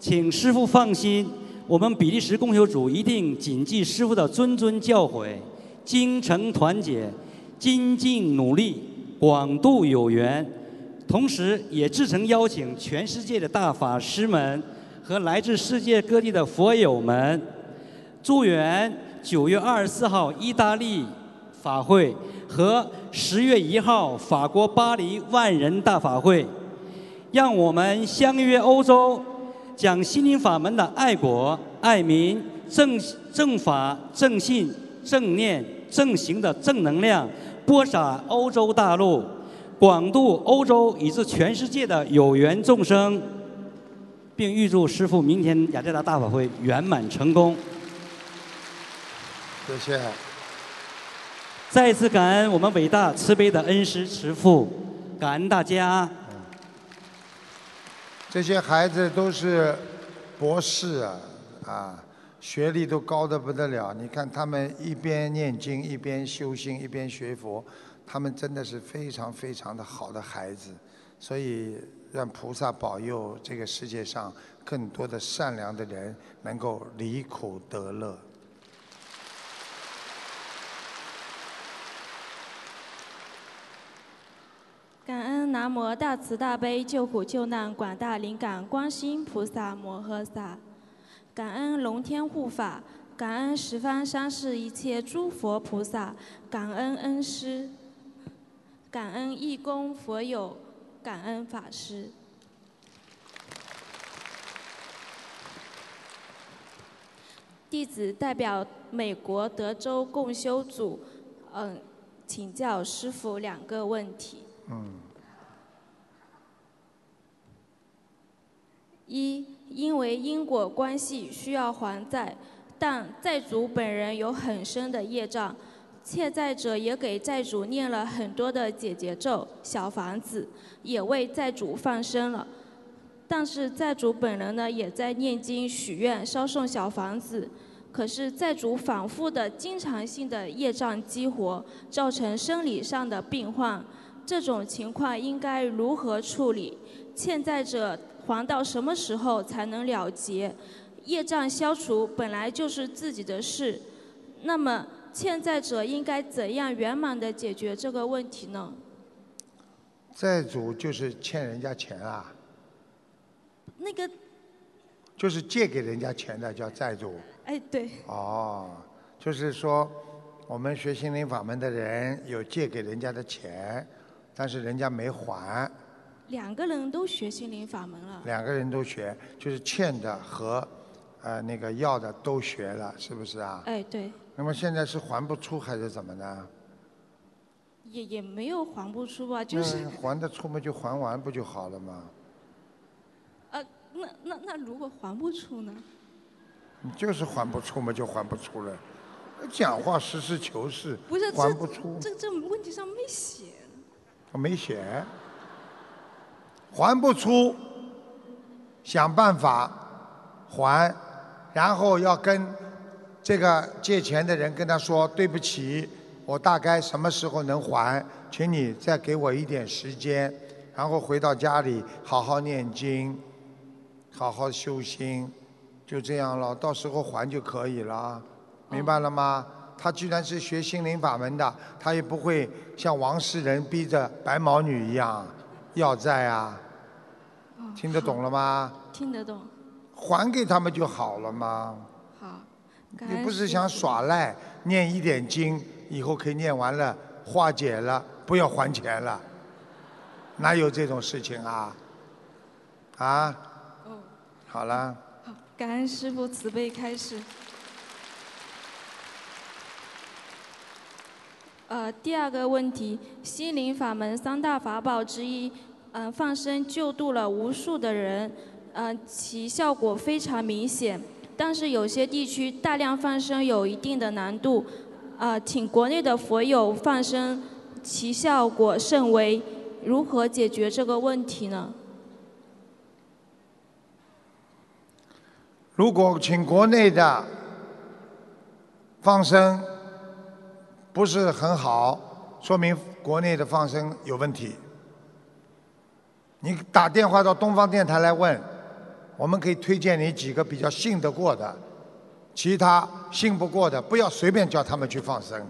请师傅放心，我们比利时共修组一定谨记师傅的谆谆教诲，精诚团结，精进努力，广度有缘。同时，也至诚邀请全世界的大法师们和来自世界各地的佛友们，祝愿。九月二十四号，意大利法会和十月一号法国巴黎万人大法会，让我们相约欧洲，将心灵法门的爱国、爱民、正正法、正信、正念、正行的正能量播撒欧洲大陆，广度欧洲以至全世界的有缘众生，并预祝师父明天雅加达大法会圆满成功。谢谢。再次感恩我们伟大慈悲的恩师慈父，感恩大家。这些孩子都是博士啊，啊，学历都高的不得了。你看他们一边念经，一边修心，一边学佛，他们真的是非常非常的好的孩子。所以让菩萨保佑这个世界上更多的善良的人能够离苦得乐。感恩南无大慈大悲救苦救难广大灵感观世音菩萨摩诃萨，感恩龙天护法，感恩十方三世一切诸佛菩萨，感恩恩师，感恩义工佛友，感恩法师。弟子代表美国德州共修组，嗯，请教师傅两个问题。一，因为因果关系需要还债，但债主本人有很深的业障，欠债者也给债主念了很多的解结咒、小房子，也为债主放生了。但是债主本人呢，也在念经许愿、烧送小房子，可是债主反复的、经常性的业障激活，造成生理上的病患。这种情况应该如何处理？欠债者还到什么时候才能了结？业障消除本来就是自己的事，那么欠债者应该怎样圆满的解决这个问题呢？债主就是欠人家钱啊，那个，就是借给人家钱的叫债主。哎，对，哦，就是说，我们学心灵法门的人有借给人家的钱，但是人家没还，两个人都学心灵法门了。两个人都学，就是欠的和呃那个要的都学了，是不是啊？哎，对，那么现在是还不出还是怎么呢？也也没有还不出吧，就是还得出嘛就还完不就好了吗？呃，那那那如果还不出呢？你就是还不出嘛就还不出了，讲话实事求是，不是还不出，这这问题上没写。我没写，还不出，想办法还，然后要跟这个借钱的人跟他说对不起，我大概什么时候能还，请你再给我一点时间，然后回到家里好好念经，好好修心，就这样了，到时候还就可以了，明白了吗？他居然是学心灵法门的，他也不会像王世仁逼着白毛女一样要债啊，听得懂了吗？听得懂。还给他们就好了吗？好。你不是想耍赖，念一点经，以后可以念完了化解了，不要还钱了，哪有这种事情啊？啊？哦。好了。好，感恩师父慈悲开示。呃，第二个问题，心灵法门三大法宝之一，嗯、放生救度了无数的人，嗯、其效果非常明显。但是有些地区大量放生有一定的难度，啊、请国内的佛友放生，其效果甚微。如何解决这个问题呢？如果请国内的放生不是很好，说明国内的放生有问题。你打电话到东方电台来问，我们可以推荐你几个比较信得过的，其他信不过的不要随便叫他们去放生。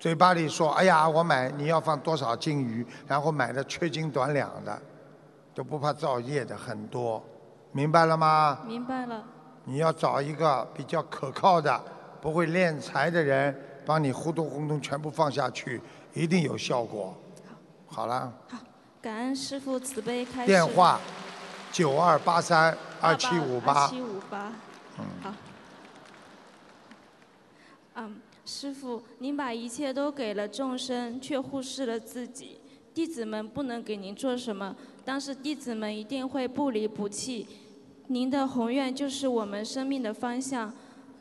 嘴巴里说：“哎呀，我买你要放多少斤鱼，然后买的缺斤短两的，都不怕造业的很多，明白了吗？”明白了。你要找一个比较可靠的、不会敛财的人，帮你呼咚呼咚全部放下去，一定有效果。好了，好感恩师傅慈悲开示。电话九二八三二七五八。七五八。嗯。好。嗯，师傅，您把一切都给了众生，却忽视了自己。弟子们不能给您做什么，但是弟子们一定会不离不弃。您的宏愿就是我们生命的方向，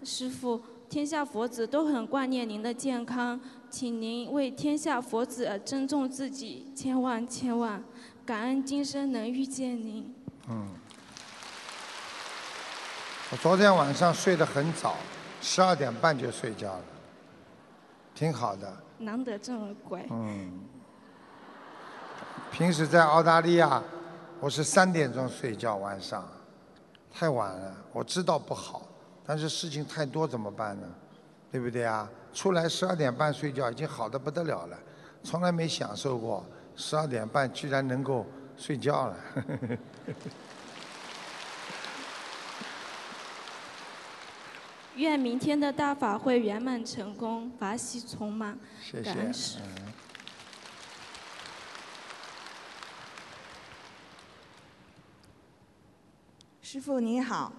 师傅，天下佛子都很挂念您的健康，请您为天下佛子而珍重自己，千万千万，感恩今生能遇见您。嗯，我昨天晚上睡得很早，十二点半就睡觉了，挺好的。难得这么乖。嗯。平时在澳大利亚，我是三点钟睡觉，晚上太晚了。我知道不好，但是事情太多怎么办呢？对不对啊？出来十二点半睡觉已经好的不得了了，从来没享受过十二点半居然能够睡觉了。愿明天的大法会圆满成功，法喜充满。谢谢。师傅你好，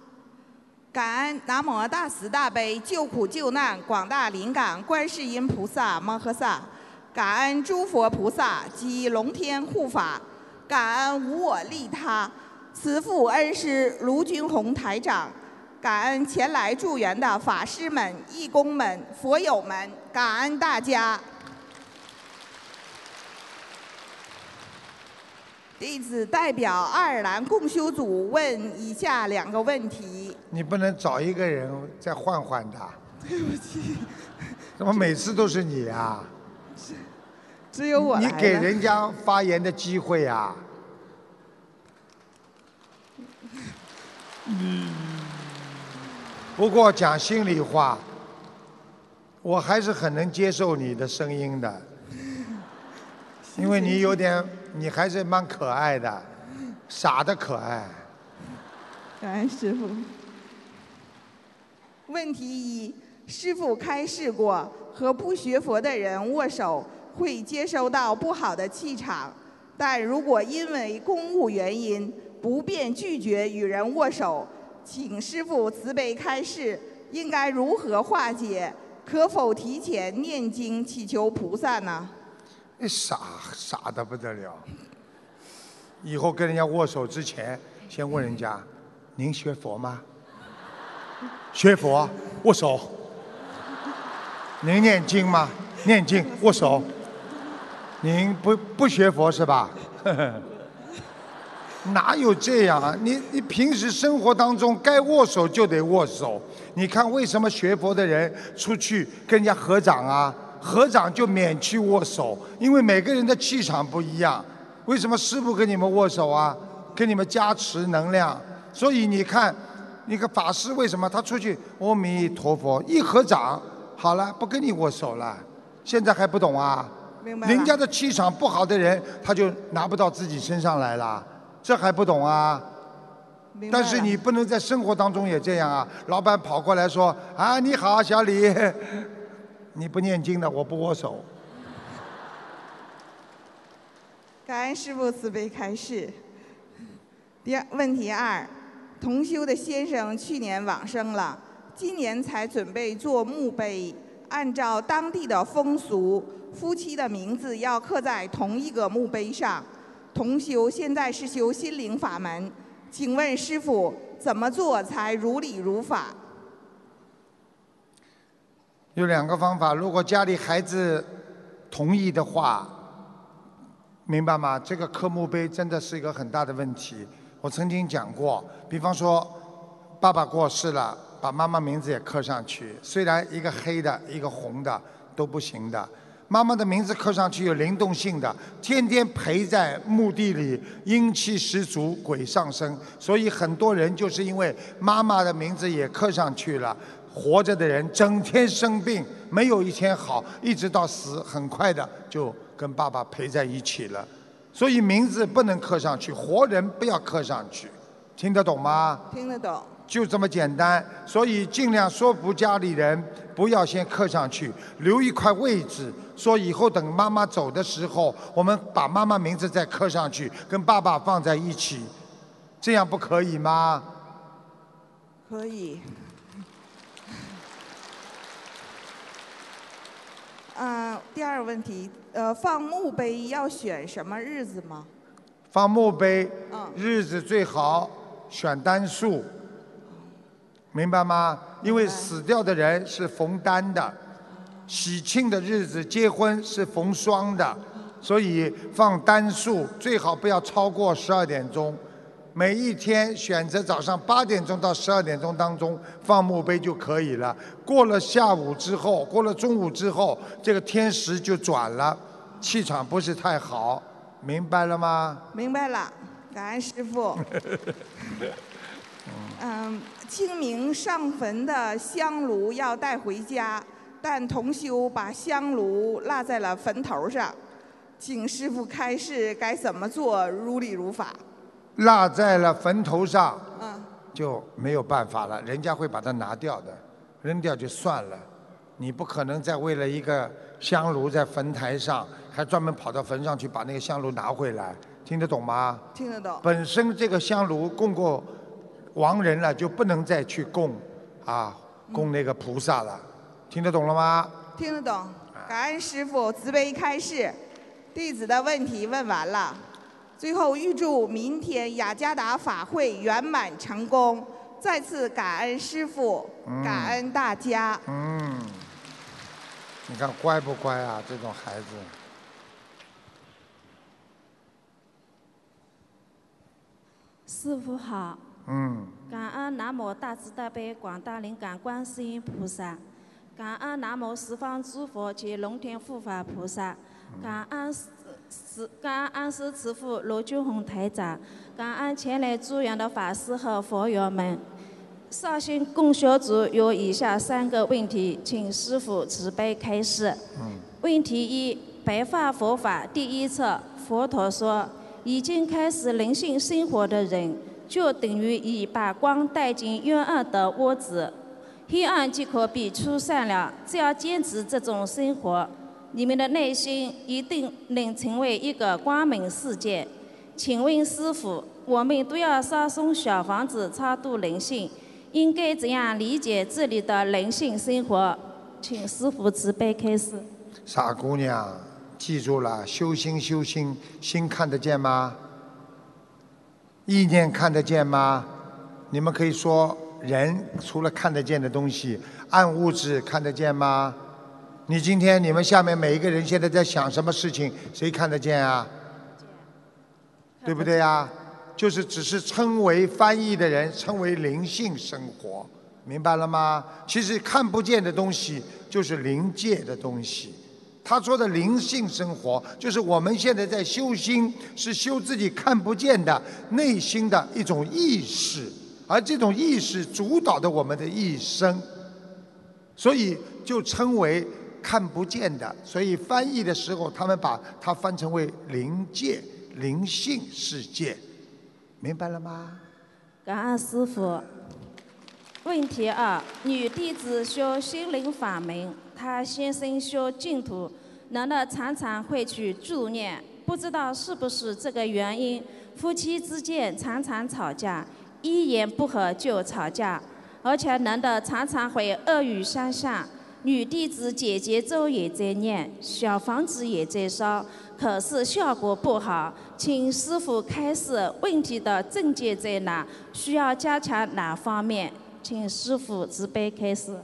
感恩南无大慈大悲救苦救难广大灵感观世音菩萨摩诃萨，感恩诸佛菩萨及龙天护法，感恩无我利他慈父恩师卢军宏台长，感恩前来助缘的法师们、义工们、佛友们，感恩大家。弟子代表爱尔兰共修组问以下两个问题。你不能找一个人再换换他。对不起。怎么每次都是你啊？只有我你给人家发言的机会啊。嗯。不过讲心里话，我还是很能接受你的声音的，因为你有点。你还是蛮可爱的，傻的可爱。感恩师傅。问题一：师傅开示过，和不学佛的人握手会接收到不好的气场，但如果因为公务原因不便拒绝与人握手，请师傅慈悲开示，应该如何化解？可否提前念经祈求菩萨呢？你傻傻的不得了！以后跟人家握手之前，先问人家：“您学佛吗？”学佛，握手。您念经吗？念经，握手。您不不学佛是吧？哪有这样啊？你你平时生活当中该握手就得握手。你看为什么学佛的人出去跟人家合掌啊？合掌就免去握手，因为每个人的气场不一样。为什么师傅跟你们握手啊？跟你们加持能量。所以你看，那个法师为什么他出去阿弥陀佛一合掌，好了，不跟你握手了。现在还不懂啊？明白人家的气场不好的人，他就拿不到自己身上来了，这还不懂啊？但是你不能在生活当中也这样啊！老板跑过来说：“啊，你好，小李。”你不念经的，我不握手。感恩师父慈悲开示。第二问题二，同修的先生去年往生了，今年才准备做墓碑。按照当地的风俗，夫妻的名字要刻在同一个墓碑上。同修现在是修心灵法门，请问师傅怎么做才如理如法？有两个方法，如果家里孩子同意的话，明白吗？这个刻墓碑真的是一个很大的问题。我曾经讲过，比方说爸爸过世了，把妈妈名字也刻上去，虽然一个黑的，一个红的都不行的。妈妈的名字刻上去有灵动性的，天天陪在墓地里，阴气十足，鬼上身。所以很多人就是因为妈妈的名字也刻上去了。活着的人整天生病，没有一天好，一直到死，很快的就跟爸爸陪在一起了。所以名字不能刻上去，活人不要刻上去，听得懂吗？听得懂。就这么简单。所以尽量说服家里人不要先刻上去，留一块位置，说以后等妈妈走的时候，我们把妈妈名字再刻上去，跟爸爸放在一起，这样不可以吗？可以。嗯、第二个问题，呃，放墓碑要选什么日子吗？放墓碑，日子最好选单数，明白吗？因为死掉的人是逢单的，喜庆的日子结婚是逢双的，所以放单数最好不要超过十二点钟。每一天选择早上八点钟到十二点钟当中放墓碑就可以了。过了下午之后，过了中午之后，这个天时就转了，气场不是太好，明白了吗？明白了，感恩师傅。嗯，清明上坟的香炉要带回家，但同修把香炉落在了坟头上，请师傅开示该怎么做如理如法。落在了坟头上，嗯，就没有办法了，人家会把它拿掉的，扔掉就算了。你不可能再为了一个香炉在坟台上，还专门跑到坟上去把那个香炉拿回来，听得懂吗？听得懂。本身这个香炉供过亡人了，就不能再去供啊，供那个菩萨了，听得懂了吗？听得懂，感恩师傅慈悲开示，弟子的问题问完了。最后预祝明天雅加达法会圆满成功，再次感恩师傅，嗯。感恩大家。嗯，你看乖不乖啊？这种孩子。师傅好，嗯，感恩南无大慈大悲广大灵感观世音菩萨，感恩南无十方诸佛及龙天护法菩萨，感恩师师感恩安师慈父罗俊宏台长，感恩前来助缘的法师和佛友们。绍兴共修组有以下三个问题，请师傅慈悲开示。问题一：白发佛法第一册，佛陀说，已经开始灵性生活的人，就等于已把光带进幽暗的窝子，黑暗即可被驱散了。只要坚持这种生活，你们的内心一定能成为一个光明世界。请问师傅，我们都要烧送小房子超度灵性，应该怎样理解这里的灵性生活？请师傅慈悲开示。傻姑娘，记住了，修心修心，心看得见吗？意念看得见吗？你们可以说，人除了看得见的东西，暗物质看得见吗？你今天你们下面每一个人现在在想什么事情，谁看得见啊？对不对呀？就是只是称为翻译的人称为灵性生活，明白了吗？其实看不见的东西就是灵界的东西。他说的灵性生活，就是我们现在在修心，是修自己看不见的内心的一种意识，而这种意识主导的我们的一生，所以就称为看不见的。所以翻译的时候，他们把它翻成为灵界、灵性世界，明白了吗？感恩师傅。问题二：女弟子修心灵法门，她先生修净土，男的常常会去助念，不知道是不是这个原因，夫妻之间常常吵架，一言不合就吵架，而且男的常常会恶语相向。女弟子姐姐咒也在念，小房子也在烧，可是效果不好。请师傅开示问题的症结在哪？需要加强哪方面？请师傅慈悲开示。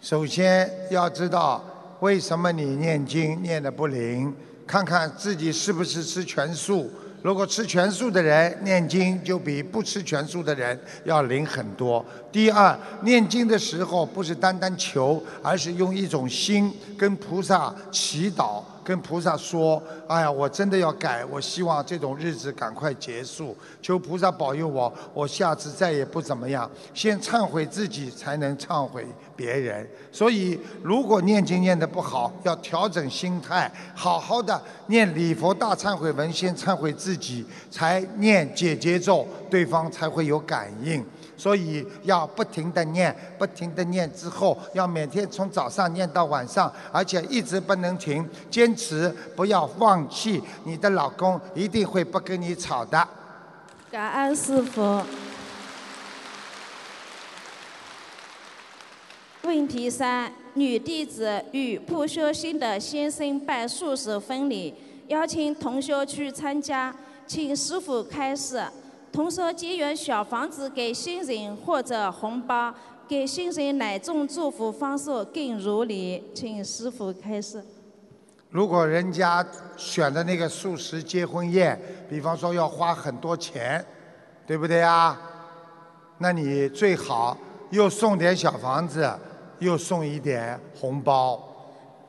首先要知道为什么你念经念得不灵，看看自己是不是吃全素。如果吃全素的人念经，就比不吃全素的人要灵很多。第二，念经的时候不是单单求，而是用一种心跟菩萨祈祷，跟菩萨说：“哎呀，我真的要改，我希望这种日子赶快结束，求菩萨保佑我，我下次再也不怎么样。先忏悔自己，才能忏悔别人。所以，如果念经念得不好，要调整心态，好好的念礼佛大忏悔文，先忏悔自己，才念解结咒，对方才会有感应。”所以要不停的念，不停的念之后，要每天从早上念到晚上，而且一直不能停，坚持不要放弃，你的老公一定会不跟你吵的。感恩师傅。问题三：女弟子与不修心的先生办素食婚礼，邀请同学去参加，请师傅开示。同时结缘小房子给新人或者红包，给新人哪种祝福方式更如理？请师傅开示。如果人家选的那个素食结婚宴，比方说要花很多钱，对不对啊？那你最好又送点小房子，又送一点红包。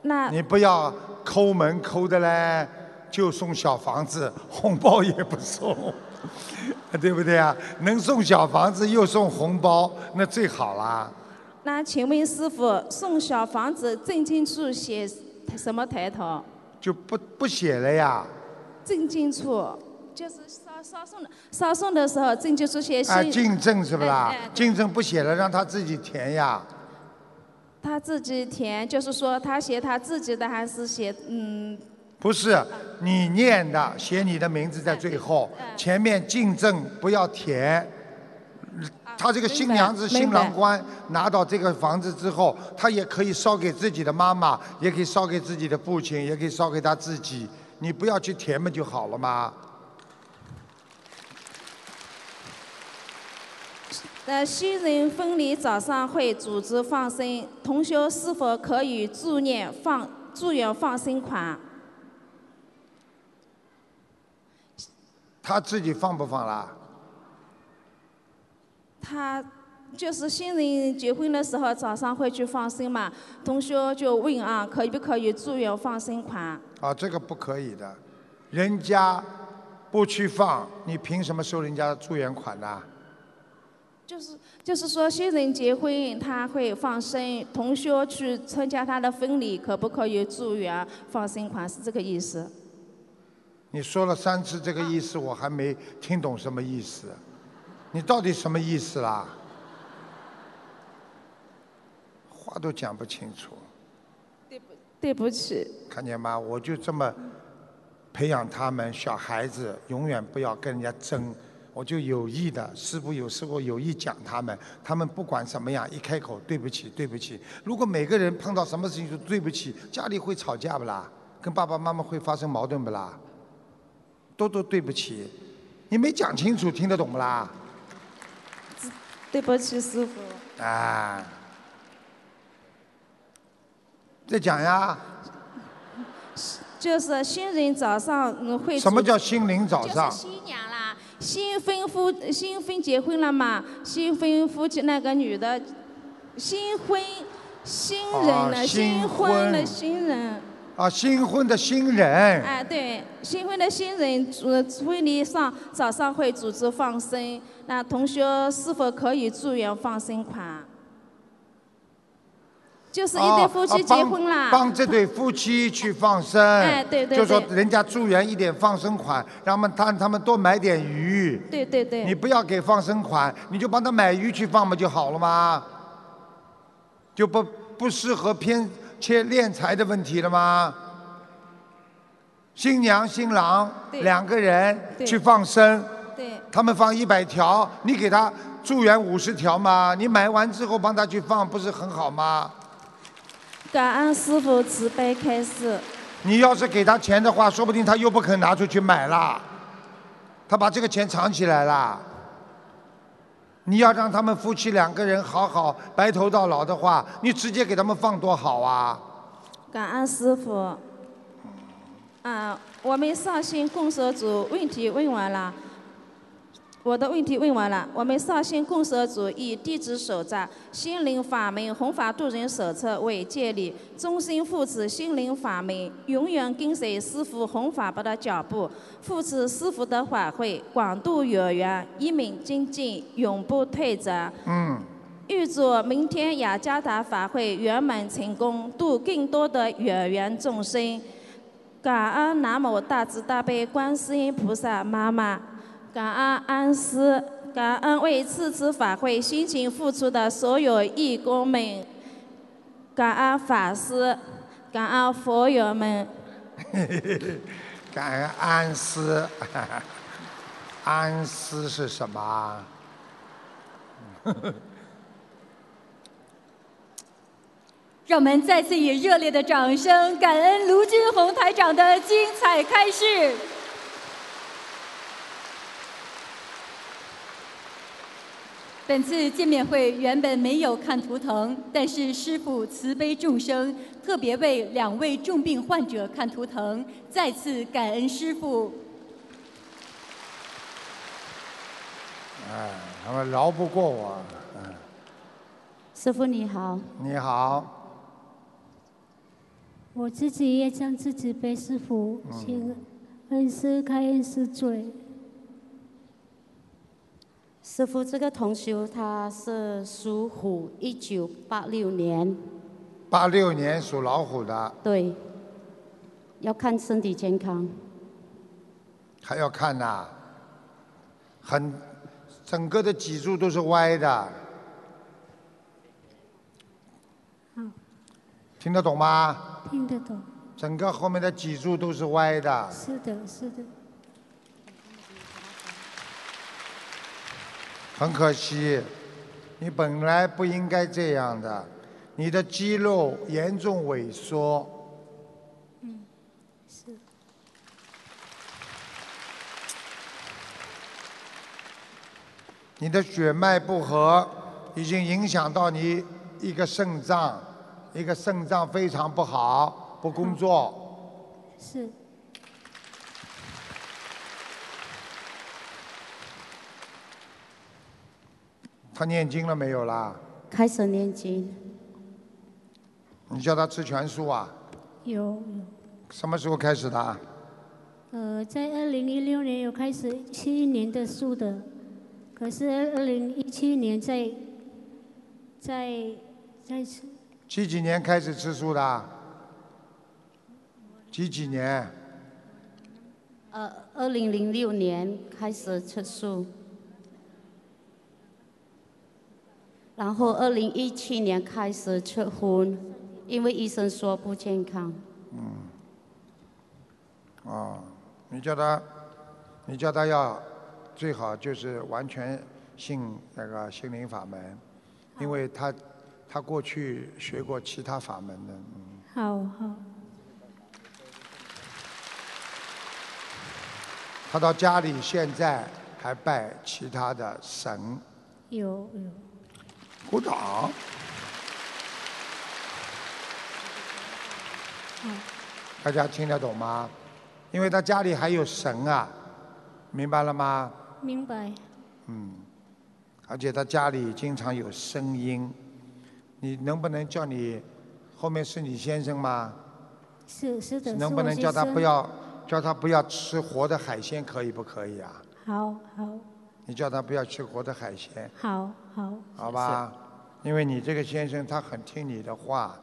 那你不要抠门抠的嘞，就送小房子，红包也不送。对不对啊？能送小房子又送红包，那最好啦。那请问师傅，送小房子正经处写什么抬头？就不不写了呀。正经处就是烧烧送的，烧送的时候正经处写。啊，进正是不啦？进正不写了，让他自己填呀。他自己填，就是说他写他自己的，还是写嗯？不是你念的，写你的名字在最后，前面进证不要填。他这个新娘子、新郎官拿到这个房子之后，他也可以烧给自己的妈妈，也可以烧给自己的父亲，也可以烧给他自己。你不要去填嘛就好了吗。那新人婚礼早上会组织放生，同学是否可以助念放助愿放生款？他自己放不放啦？他就是新人结婚的时候早上会去放生嘛，同学就问啊，可以不可以住院放生款？啊，这个不可以的，人家不去放，你凭什么收人家的助愿款呢？就是就是说新人结婚他会放生，同学去参加他的婚礼，可不可以住院放生款？是这个意思？你说了三次这个意思，我还没听懂什么意思。你到底什么意思啦？话都讲不清楚。对不，对不起。看见吗？我就这么培养他们，小孩子永远不要跟人家争。我就有意的，师傅有时候有意讲他们，他们不管什么样，一开口对不起，对不起。如果每个人碰到什么事情说对不起，家里会吵架不啦？跟爸爸妈妈会发生矛盾不啦？多多对不起，你没讲清楚，听得懂不啦？对不起，师傅。啊，再讲呀。就是新人早上会。什么叫新人早上？就是新娘啦，新婚夫新婚结婚了嘛，新婚夫妻那个女的，新婚新人了，新婚的新人。啊，新婚的新人。哎，对，新婚的新人，呃，婚礼上早上会组织放生，那同学是否可以助愿放生款？就是一对夫妻结婚啦。帮这对夫妻去放生。哎，对对对。就说人家助愿一点放生款，让他们他他们多买点鱼。对对对。你不要给放生款，你就帮他买鱼去放不就好了吗？就不不适合偏。切敛财的问题了吗？新娘新郎两个人去放生，他们放一百条，你给他助缘五十条嘛？你买完之后帮他去放，不是很好吗？感恩师傅慈悲开示。你要是给他钱的话，说不定他又不肯拿出去买了，他把这个钱藏起来了。你要让他们夫妻两个人好好白头到老的话，你直接给他们放多好啊！感恩师傅。啊，我们绍兴供舍组问题问完了，我的问题问完了。我们绍兴共社组以弟子手札《心灵法门弘法度人手册》为借力，终身护持心灵法门，永远跟随师父弘法的脚步，护持师父的法会，广度有缘，一鸣精进，永不退转。嗯，预祝明天雅加达法会圆满成功，度更多的有缘众生。感恩南无大慈大悲观世音菩萨妈妈，感恩安师，感恩为此次法会辛勤付出的所有义工们，感恩法师，感恩佛友们。感恩安师，安师是什么啊？让我们再次以热烈的掌声，感恩卢军红台长的精彩开示。本次见面会原本没有看图腾，但是师父慈悲众生，特别为两位重病患者看图腾，再次感恩师父。哎，他们饶不过我。嗯，师傅你好，你好，我自己也将自己背师傅，嗯请恩师开恩师罪。师傅，这个同修他是属虎，一九八六年，八六年属老虎的，对，要看身体健康。还要看呐、很，整个的脊柱都是歪的，嗯听得懂吗？听得懂，整个后面的脊柱都是歪的，是的，是的，很可惜，你本来不应该这样的，你的肌肉严重萎缩，嗯，是，你的血脉不和，已经影响到你一个肾脏，一个肾脏非常不好，不工作。是，他念经了没有啦？开始念经，你叫他吃全素啊？有有，什么时候开始的啊？呃，在二零一六年有开始七年的素的，可是二零一七年在在在吃几几年开始吃素的啊？几几年？呃，二零零六年开始吃素，然后二零一七年开始吃荤，因为医生说不健康。嗯。哦，你叫他，你叫他要最好就是完全信那个心灵法门，因为他他过去学过其他法门的，嗯。好好，他到家里现在还拜其他的神，有有，鼓掌。好，大家听得懂吗？因为他家里还有神啊，明白了吗？明白。嗯，而且他家里经常有声音，你能不能叫你后面是你先生吗？是是的，是能不能叫他不要叫他不要吃活的海鲜，可以不可以啊？好好你叫他不要吃活的海鲜，好好，好吧？因为你这个先生他很听你的话，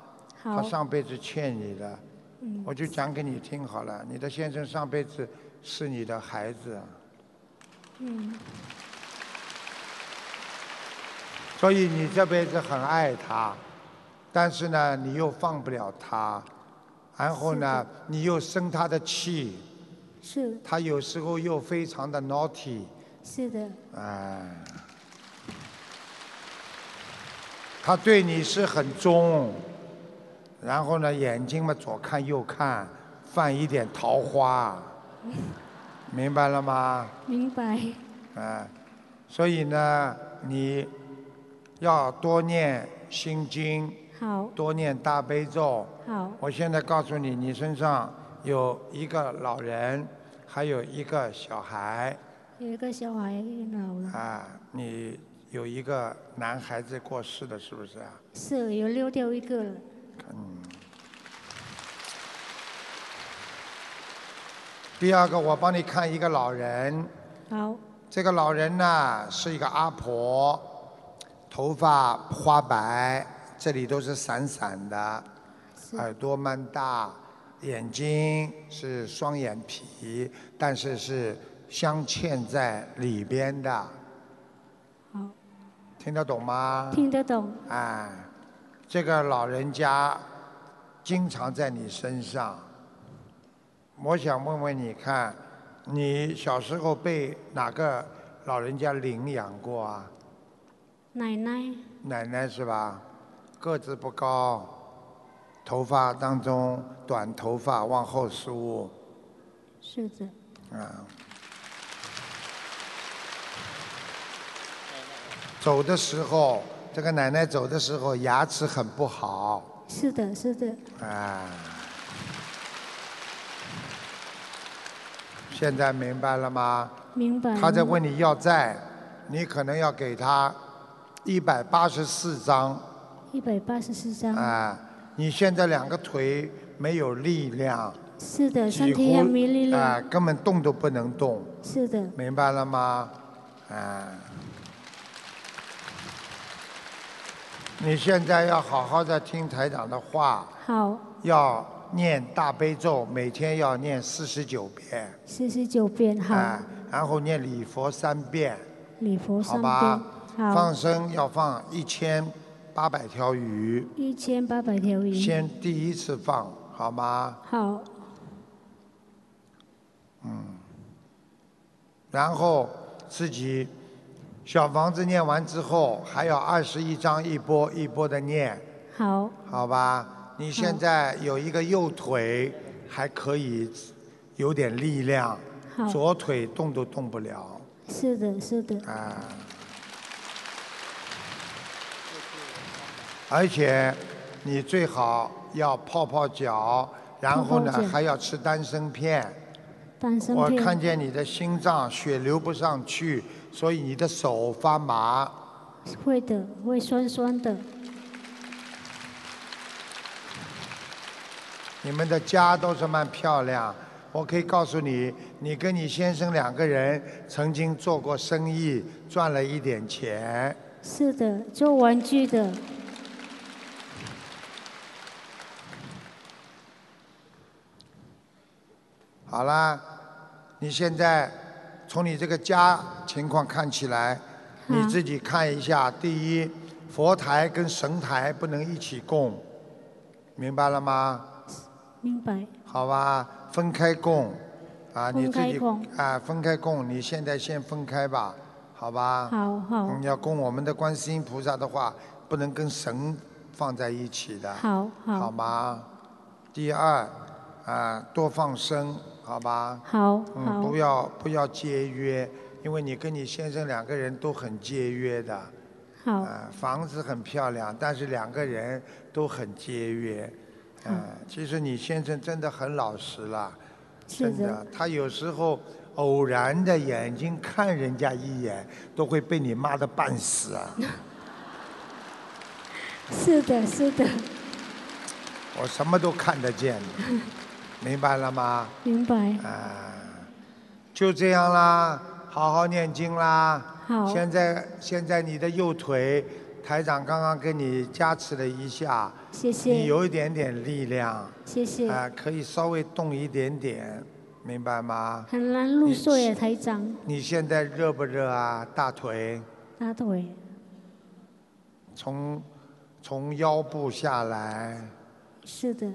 他上辈子欠你的，嗯。我就讲给你听好了。你的先生上辈子是你的孩子，嗯。所以你这辈子很爱他，但是呢，你又放不了他，然后呢，你又生他的气，是。他有时候又非常的 naughty，是的，哎，他对你是很忠，然后呢，眼睛嘛左看右看，犯一点桃花，明白了吗？明白。哎，所以呢，你要多念心经，好，多念大悲咒。好，我现在告诉你，你身上有一个老人，还有一个小孩，有一个小孩老了，啊，你有一个男孩子过世的，是不是啊？是有溜掉一个了。嗯。第二个，我帮你看一个老人。好，这个老人呢是一个阿婆，头发花白，这里都是散散的，耳朵蛮大，眼睛是双眼皮，但是是镶嵌在里边的。好，听得懂吗？听得懂。哎，这个老人家经常在你身上。我想问问你看，你小时候被哪个老人家领养过啊？奶奶，奶奶是吧？个子不高，头发当中短头发往后梳，是的，啊。走的时候，这个奶奶走的时候牙齿很不好，是的，是的，啊。现在明白了吗？明白。他在问你要债，你可能要给他一百八十四张。一百八十四张。啊，你现在两个腿没有力量。是的，几身体也乎没力量。啊，根本动都不能动。是的。明白了吗？啊。你现在要好好的听台长的话。好。要念大悲咒，每天要念四十九遍。四十九遍，好。啊，然后念礼佛三遍。礼佛三好吧遍，，好。放生要放一千八百条鱼，一千八百条鱼。先第一次放，好吗？好，嗯。然后自己小房子念完之后，还有二十一章一波一波的念，好，好吧？你现在有一个右腿还可以有点力量，左腿动都动不了。是的，是的。啊。而且你最好要泡泡脚，然后呢还要吃丹参片。我丹参片。看见你的心脏血流不上去，所以你的手发麻。会的，会酸酸的。你们的家都是蛮漂亮，我可以告诉你，你跟你先生两个人曾经做过生意，赚了一点钱。是的，做玩具的。好啦，你现在从你这个家情况看起来，你自己看一下。第一，佛台跟神台不能一起供，明白了吗？明白。好吧，分开供，啊，你自己啊，分开供。你现在先分开吧，好吧？好好嗯，要供我们的观世音菩萨的话，不能跟神放在一起的。好好好吗？第二，啊，多放生，好吧？好好嗯，不要不要节约，因为你跟你先生两个人都很节约的。好啊，房子很漂亮，但是两个人都很节约。啊，其实你先生真的很老实了，真的，他有时候偶然的眼睛看人家一眼，都会被你骂的半死啊！是的，是的，我什么都看得见的，明白了吗？明白。啊，就这样啦，好好念经啦。好现在现在你的右腿，台长刚刚给你加持了一下，谢谢你有一点点力量，谢谢。啊，可以稍微动一点点，明白吗？很难入睡啊，台长。你现在热不热啊？大腿大腿。从从腰部下来，是的，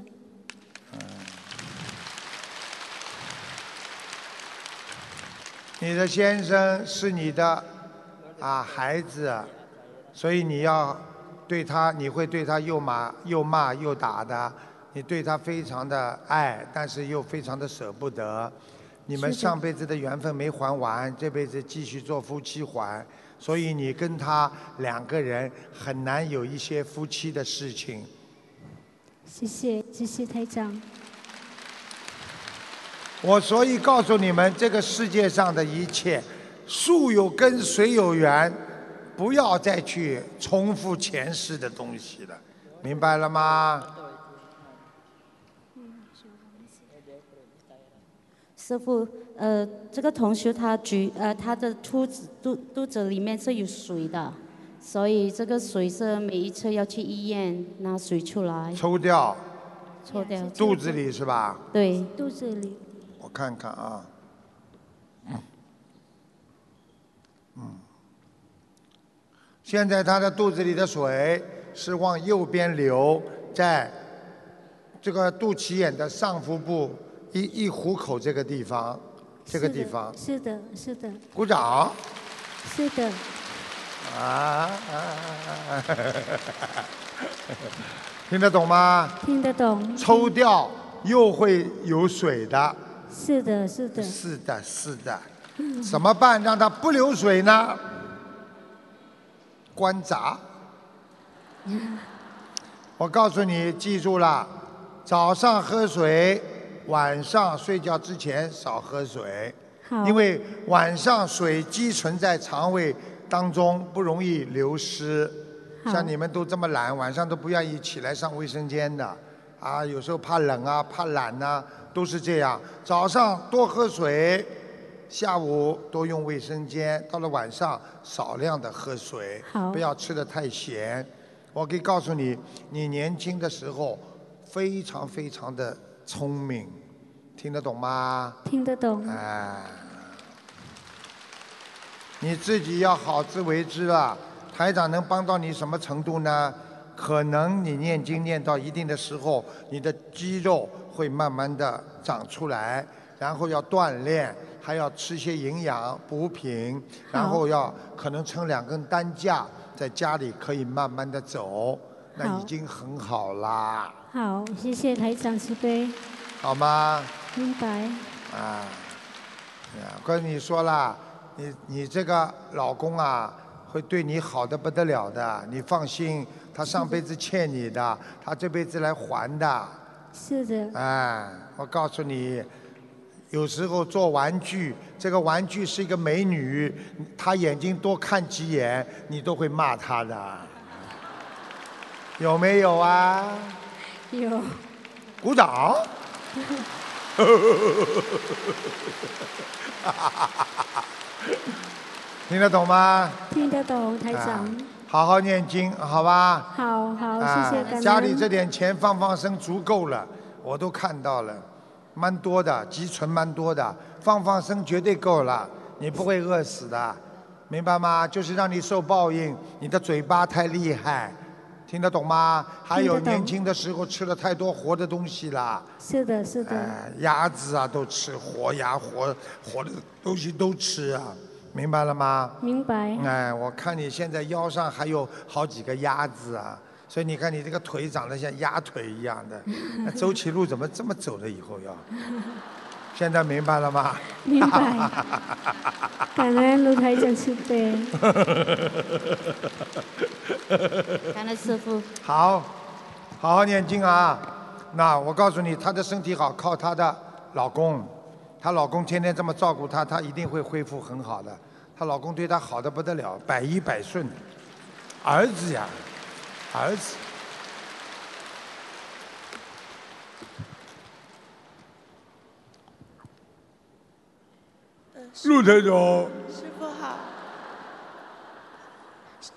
你的先生是你的啊孩子，所以你要对他，你会对他又骂又骂又打的，你对他非常的爱，但是又非常的舍不得。你们上辈子的缘分没还完，这辈子继续做夫妻还，所以你跟他两个人很难有一些夫妻的事情。谢谢，谢谢台长。我所以告诉你们，这个世界上的一切树有根，水有源，不要再去重复前世的东西了，明白了吗？师傅，呃，这个同学他举呃他的肚子肚肚子里面是有水的，所以这个水是每一次要去医院拿水出来抽掉，抽掉。肚子里是吧？对，肚子里。我看看啊，嗯，现在他的肚子里的水是往右边流，在这个肚脐眼的上腹部一一虎口这个地方，这个地方，是的，是的，鼓掌是的，啊！听得懂吗？听得懂。抽掉又会有水的。是的，是的。是的，是的。怎么办让它不流水呢？关闸。我告诉你，记住了，早上喝水，晚上睡觉之前少喝水。好因为晚上水积存在肠胃当中，不容易流失。好像你们都这么懒，晚上都不愿意起来上卫生间的，啊，有时候怕冷啊，怕懒呐、都是这样。早上多喝水，下午多用卫生间，到了晚上少量的喝水，不要吃的太咸。我可以告诉你，你年轻的时候非常非常的聪明，听得懂吗？听得懂。哎，你自己要好自为之啊！台长能帮到你什么程度呢？可能你念经念到一定的时候，你的肌肉会慢慢的长出来，然后要锻炼，还要吃些营养补品，然后要可能撑两根担架，在家里可以慢慢的走，那已经很好啦，好，谢谢台长慈悲，好吗？明白。啊，哎呀，跟你说了，你你这个老公啊，会对你好的不得了的，你放心，他上辈子欠你的，他这辈子来还的。是的，哎，我告诉你，有时候做玩具，这个玩具是一个美女，她眼睛多看几眼，你都会骂她的，有没有啊？有。鼓掌。听得懂吗？听得懂，台长。啊好好念经，好吧？好好，啊谢谢感恩。家里这点钱放放生足够了，我都看到了，蛮多的，积存蛮多的，放放生绝对够了，你不会饿死的，明白吗？就是让你受报应，你的嘴巴太厉害，听得懂吗？还有年轻的时候吃了太多活的东西啦，是的，是的。哎，鸭子啊都吃，活鸭、活活的东西都吃啊，明白了吗？明白。哎，我看你现在腰上还有好几个鸭子啊，所以你看你这个腿长得像鸭腿一样的，那走起路怎么这么走了？以后要，现在明白了吗？明白。感恩卢台长慈悲。感恩师傅。好，好好念经啊。那我告诉你，她的身体好，靠她的老公。她老公天天这么照顾她，她一定会恢复很好的。她老公对她好的不得了，百依百顺。儿子呀，儿子。陆台长，师傅好。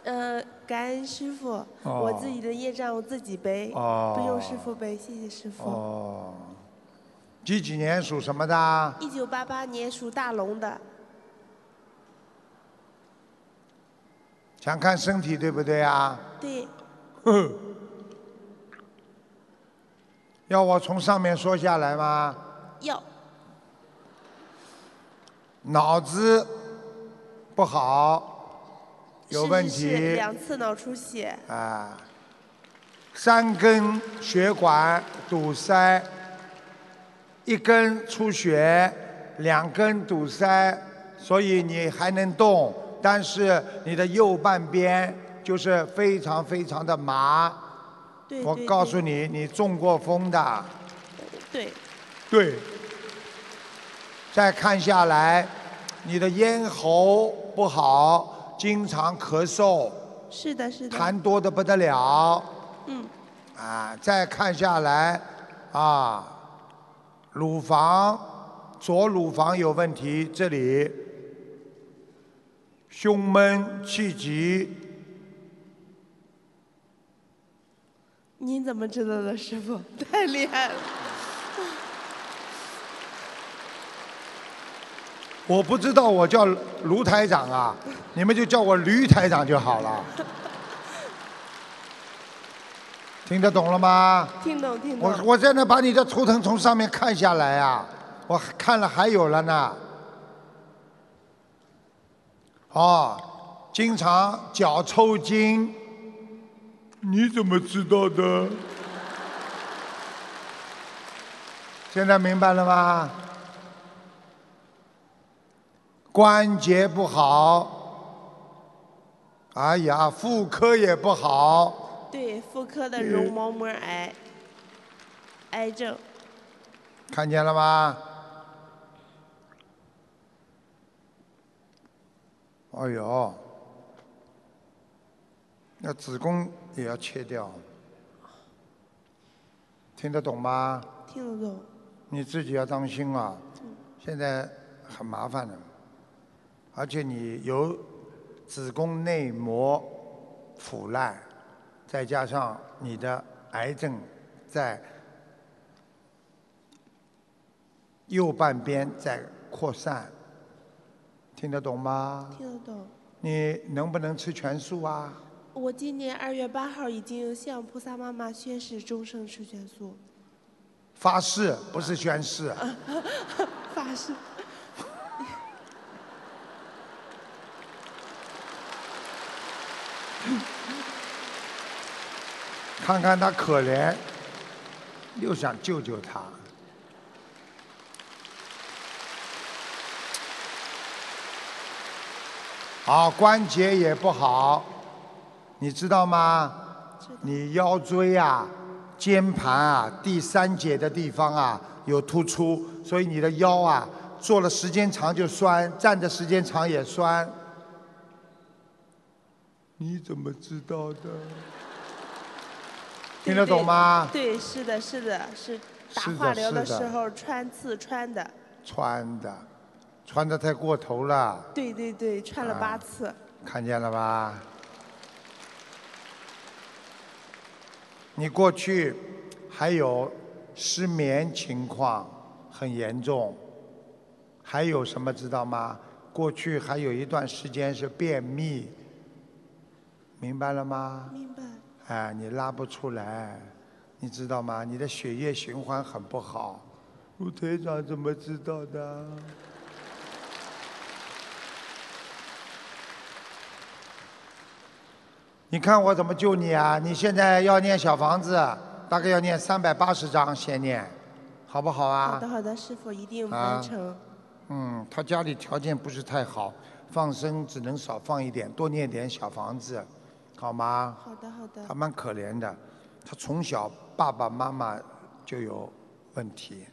呃，感恩师傅，哦我自己的业障我自己背，哦不用师傅背，谢谢师傅。哦，几几年属什么的？一九八八年属大龙的，想看身体对不对啊？对，哼，要我从上面说下来吗？要。脑子不好，有问是是是题两次脑出血，啊，三根血管堵塞，一根出血，两根堵塞，所以你还能动，但是你的右半边就是非常非常的麻。我告诉你，你中过风的。对，对。再看下来，你的咽喉不好，经常咳嗽，是的，是的。痰多的不得了。嗯，啊，再看下来，啊，乳房左乳房有问题，这里胸闷气急，您怎么知道的，师傅？太厉害了。我不知道我叫卢台长啊，你们就叫我驴台长就好了。听得懂了吗？听懂，听懂。我我在那把你的图腾从上面看下来啊，我看了还有了呢。哦，经常脚抽筋，你怎么知道的？现在明白了吗？关节不好，哎呀，妇科也不好，对，妇科的绒毛膜癌，癌症。看见了吗？哎呦，那子宫也要切掉，听得懂吗？听得懂。你自己要当心啊，现在很麻烦的，而且你有子宫内膜腐烂，再加上你的癌症在右半边在扩散，听得懂吗？听得懂。你能不能吃全素啊？我今年二月八号已经向菩萨妈妈宣誓终生吃全素。发誓不是宣誓。发誓。看看他可怜，又想救救他。啊，关节也不好，你知道吗？你腰椎啊、肩盘啊、第三节的地方啊有突出，所以你的腰啊坐了时间长就酸，站的时间长也酸。你怎么知道的？听得懂吗？对，是的，是的，是打化疗的时候穿刺穿的。穿的，穿的太过头了，对对对，穿了啊八次。看见了吧？你过去还有失眠情况很严重，还有什么知道吗？过去还有一段时间是便秘，明白了吗？明白。哎，你拉不出来，你知道吗？你的血液循环很不好。陆队长怎么知道的？你看我怎么救你啊？你现在要念小房子，大概要念三百八十章，先念，好不好啊？好的好的，师傅一定啊完成。嗯，他家里条件不是太好，放生只能少放一点，多念点小房子，好吗？好的好的他。蛮可怜的，他从小爸爸妈妈就有问题。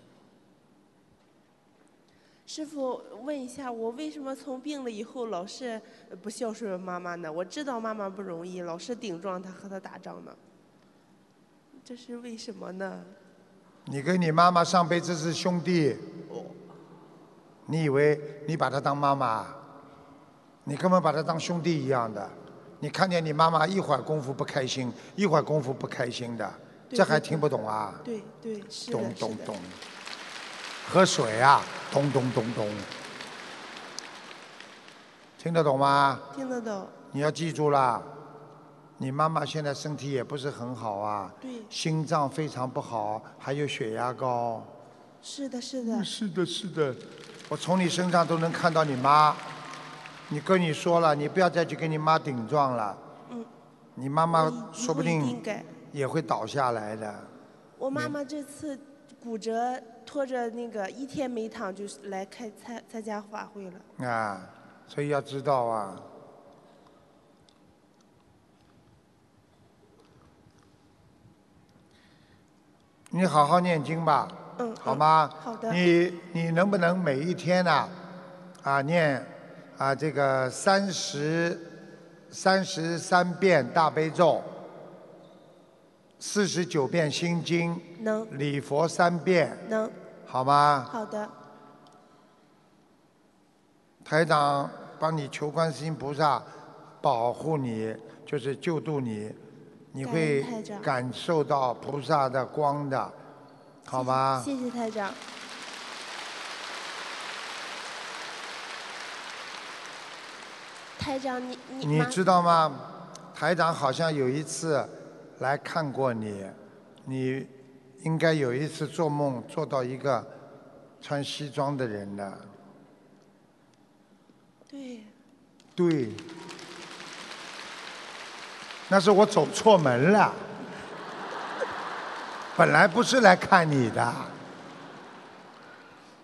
师傅，问一下，我为什么从病了以后老是呃不孝顺妈妈呢？我知道妈妈不容易，老是顶撞她和她打仗呢。这是为什么呢？你跟你妈妈上辈子是兄弟，你以为你把她当妈妈？你根本把她当兄弟一样的。你看见你妈妈一会儿功夫不开心，一会儿功夫不开心的，这还听不懂啊？对对，是咚的，是的。喝水啊，咚咚咚咚，听得懂吗？听得懂。你要记住啦，你妈妈现在身体也不是很好啊，对，心脏非常不好，还有血压高。是的，是的。是的，是的，我从你身上都能看到你妈。你跟你说了，你不要再去跟你妈顶撞了。嗯。你妈妈说不定也会倒下来的。我妈妈这次骨折，拖着那个一天没躺，就是来开参参加法会了。啊，所以要知道啊。你好好念经吧，嗯，好吗？好的你你能不能每一天呐、啊念啊这个三十三十三遍大悲咒，四十九遍心经，能礼佛三遍，能，好吗？好的，台长帮你求观世音菩萨保护你，就是救度你，你会感受到菩萨的光的，好吗？谢谢台长。台长，你你你知道吗？台长好像有一次来看过你，你应该有一次做梦做到一个穿西装的人的，对，对，那是我走错门了，本来不是来看你的。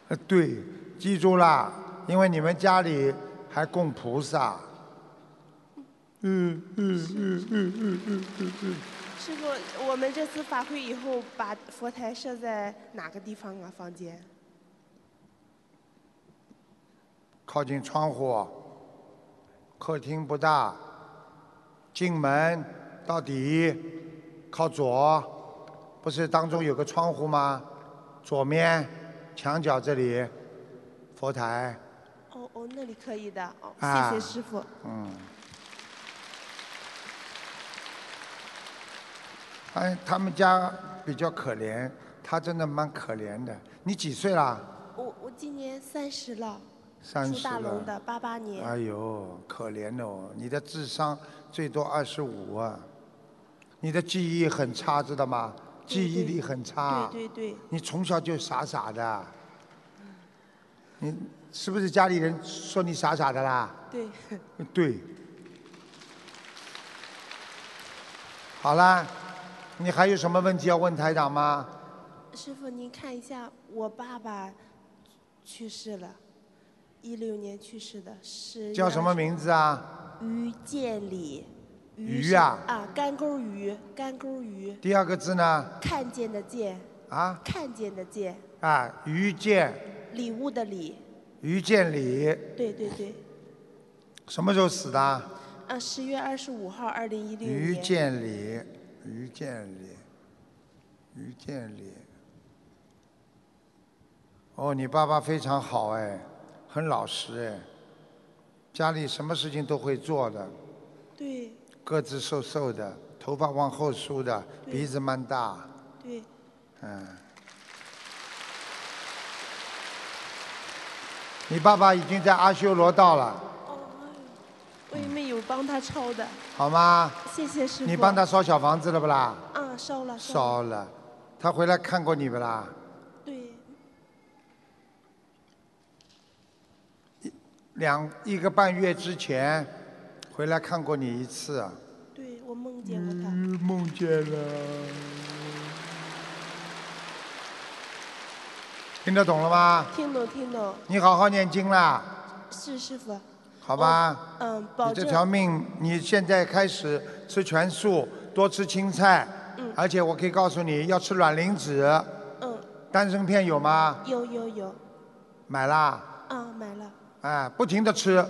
呃，对，记住啦，因为你们家里还供菩萨。嗯嗯嗯嗯嗯嗯嗯嗯。师傅，我们这次法会以后把佛台设在哪个地方啊？房间？靠近窗户，客厅不大，进门到底靠左，不是当中有个窗户吗？左面墙角这里，佛台，哦哦，那里可以的。哦，啊谢谢师傅。嗯。哎，他们家比较可怜，他真的蛮可怜的。你几岁啦？我我今年三十了，三属十了。大龙的，八八年。哎呦，可怜哦！你的智商最多二十五啊，你的记忆很差，知道吗？记忆力很差。对对对。你从小就傻傻的，你是不是家里人说你傻傻的啦？对。对。好啦，你还有什么问题要问台长吗？师傅，您看一下，我爸爸去世了，一六年去世的，是叫什么名字啊？于建礼。鱼啊啊，干钩鱼，干钩鱼。第二个字呢？看见的见。啊？看见的见，啊，于建，礼物的礼。于建礼，对对对，什么时候死的？啊，十月二十五号，二零一六年。于建礼，于建礼，于建礼。哦，你爸爸非常好哎，很老实哎，家里什么事情都会做的，对。个子瘦瘦的，头发往后梳的，鼻子蛮大，对，嗯。你爸爸已经在阿修罗道了，我也没有帮他抄的，好吗？谢谢师傅。你帮他烧小房子了不啦？啊，烧了烧了，他回来看过你不啦？对，两一个半月之前回来看过你一次，啊对我梦见过他。嗯梦见了。听得懂了吗？听懂听懂，你好好念经啦，是师傅。好吧？嗯，保证。你这条命，你现在开始吃全素，多吃青菜，嗯而且我可以告诉你要吃卵磷脂，嗯，丹参片有吗？有有有，买啦，啊，买了。哎，不停的吃，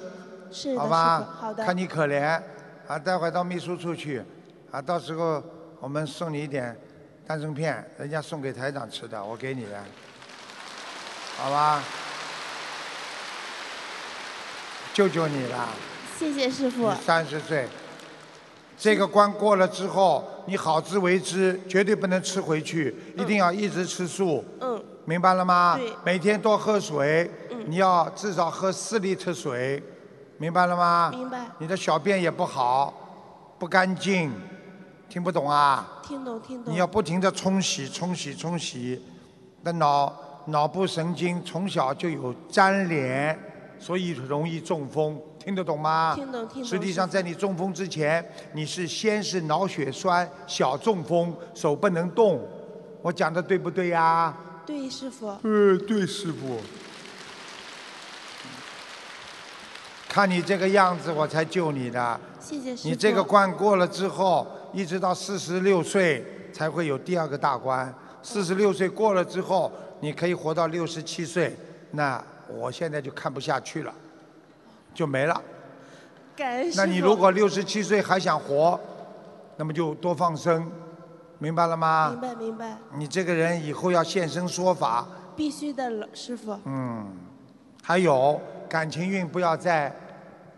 是的，好吧，好的。看你可怜，啊，待会到秘书处去，啊，到时候我们送你一点丹参片，人家送给台长吃的，我给你的，好吧？救救你了，谢谢师傅。三十岁，这个关过了之后，你好自为之，绝对不能吃回去，一定要一直吃素。嗯。明白了吗？对每天多喝水，嗯你要至少喝四ลิ特水，明白了吗？明白你的小便也不好，不干净，听不懂啊？听懂听懂。你要不停的冲洗、冲洗、冲洗，那脑脑部神经从小就有粘连，所以容易中风，听得懂吗？听懂听懂实际上，在你中风之前，你是先是脑血栓、小中风，手不能动。我讲的对不对呀？对，师傅。嗯，对，师傅。看你这个样子，我才救你的。谢谢师傅。你这个关过了之后，一直到四十六岁才会有第二个大关。四十六岁过了之后，你可以活到六十七岁，那我现在就看不下去了，就没了。感恩师傅。那你如果六十七岁还想活，那么就多放生，明白了吗？明白明白，你这个人以后要现身说法，必须的，老师傅。嗯，还有感情运不要再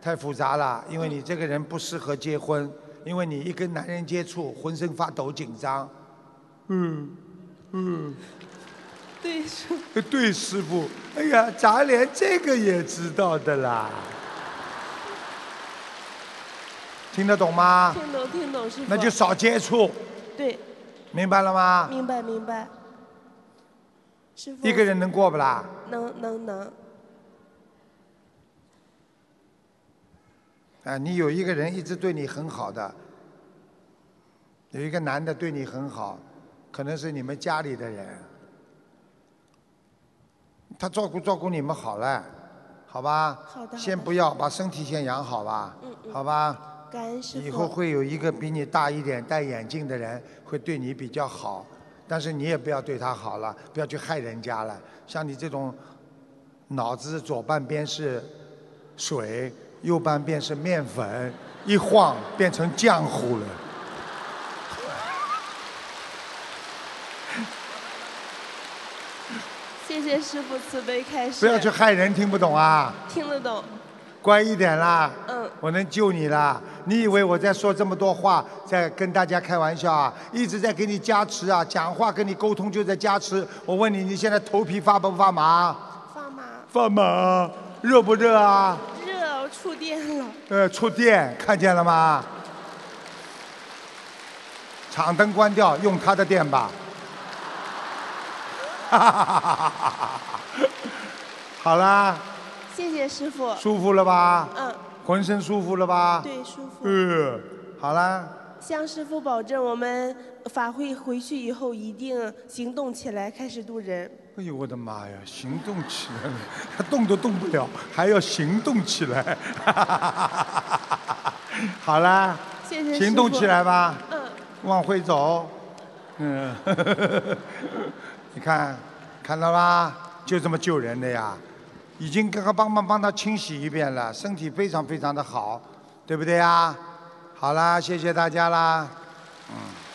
太复杂了，因为你这个人不适合结婚，因为你一跟男人接触，浑身发抖紧张。嗯嗯，对师傅。呃对师傅，哎呀，咱连这个也知道的啦，听得懂吗？听懂听懂，师傅。那就少接触，对，明白了吗？明白明白。师傅。一个人能过不啦？能能能，啊，你有一个人一直对你很好的，有一个男的对你很好，可能是你们家里的人，他照顾照顾你们好了，好吧？好的先不要，把身体先养好吧，嗯嗯好吧？感恩师傅。以后会有一个比你大一点、戴眼镜的人会对你比较好，但是你也不要对他好了，不要去害人家了。像你这种脑子左半边是水，右半边是面粉，一晃变成浆糊了。谢谢师傅慈悲开示。不要去害人，听不懂啊？听得懂。乖一点啦。嗯。我能救你啦。你以为我在说这么多话，在跟大家开玩笑啊？一直在给你加持啊，讲话跟你沟通就在加持。我问你，你现在头皮发不发麻？发麻。发麻。热不热啊？热，我触电了。呃，触电，看见了吗？场灯关掉，用他的电吧。哈哈哈哈哈哈！好啦，谢谢师傅。舒服了吧？嗯。浑身舒服了吧？对，舒服。嗯，好啦，向师傅保证，我们法会回去以后一定行动起来，开始渡人。哎呦我的妈呀，行动起来了，他 动都动不了，还要行动起来。好啦，谢谢行动起来吧。嗯。往回走。嗯。你看，看到啦，就这么救人的呀。已经刚刚帮忙帮他清洗一遍了，身体非常非常的好，对不对呀？好啦，谢谢大家啦。嗯。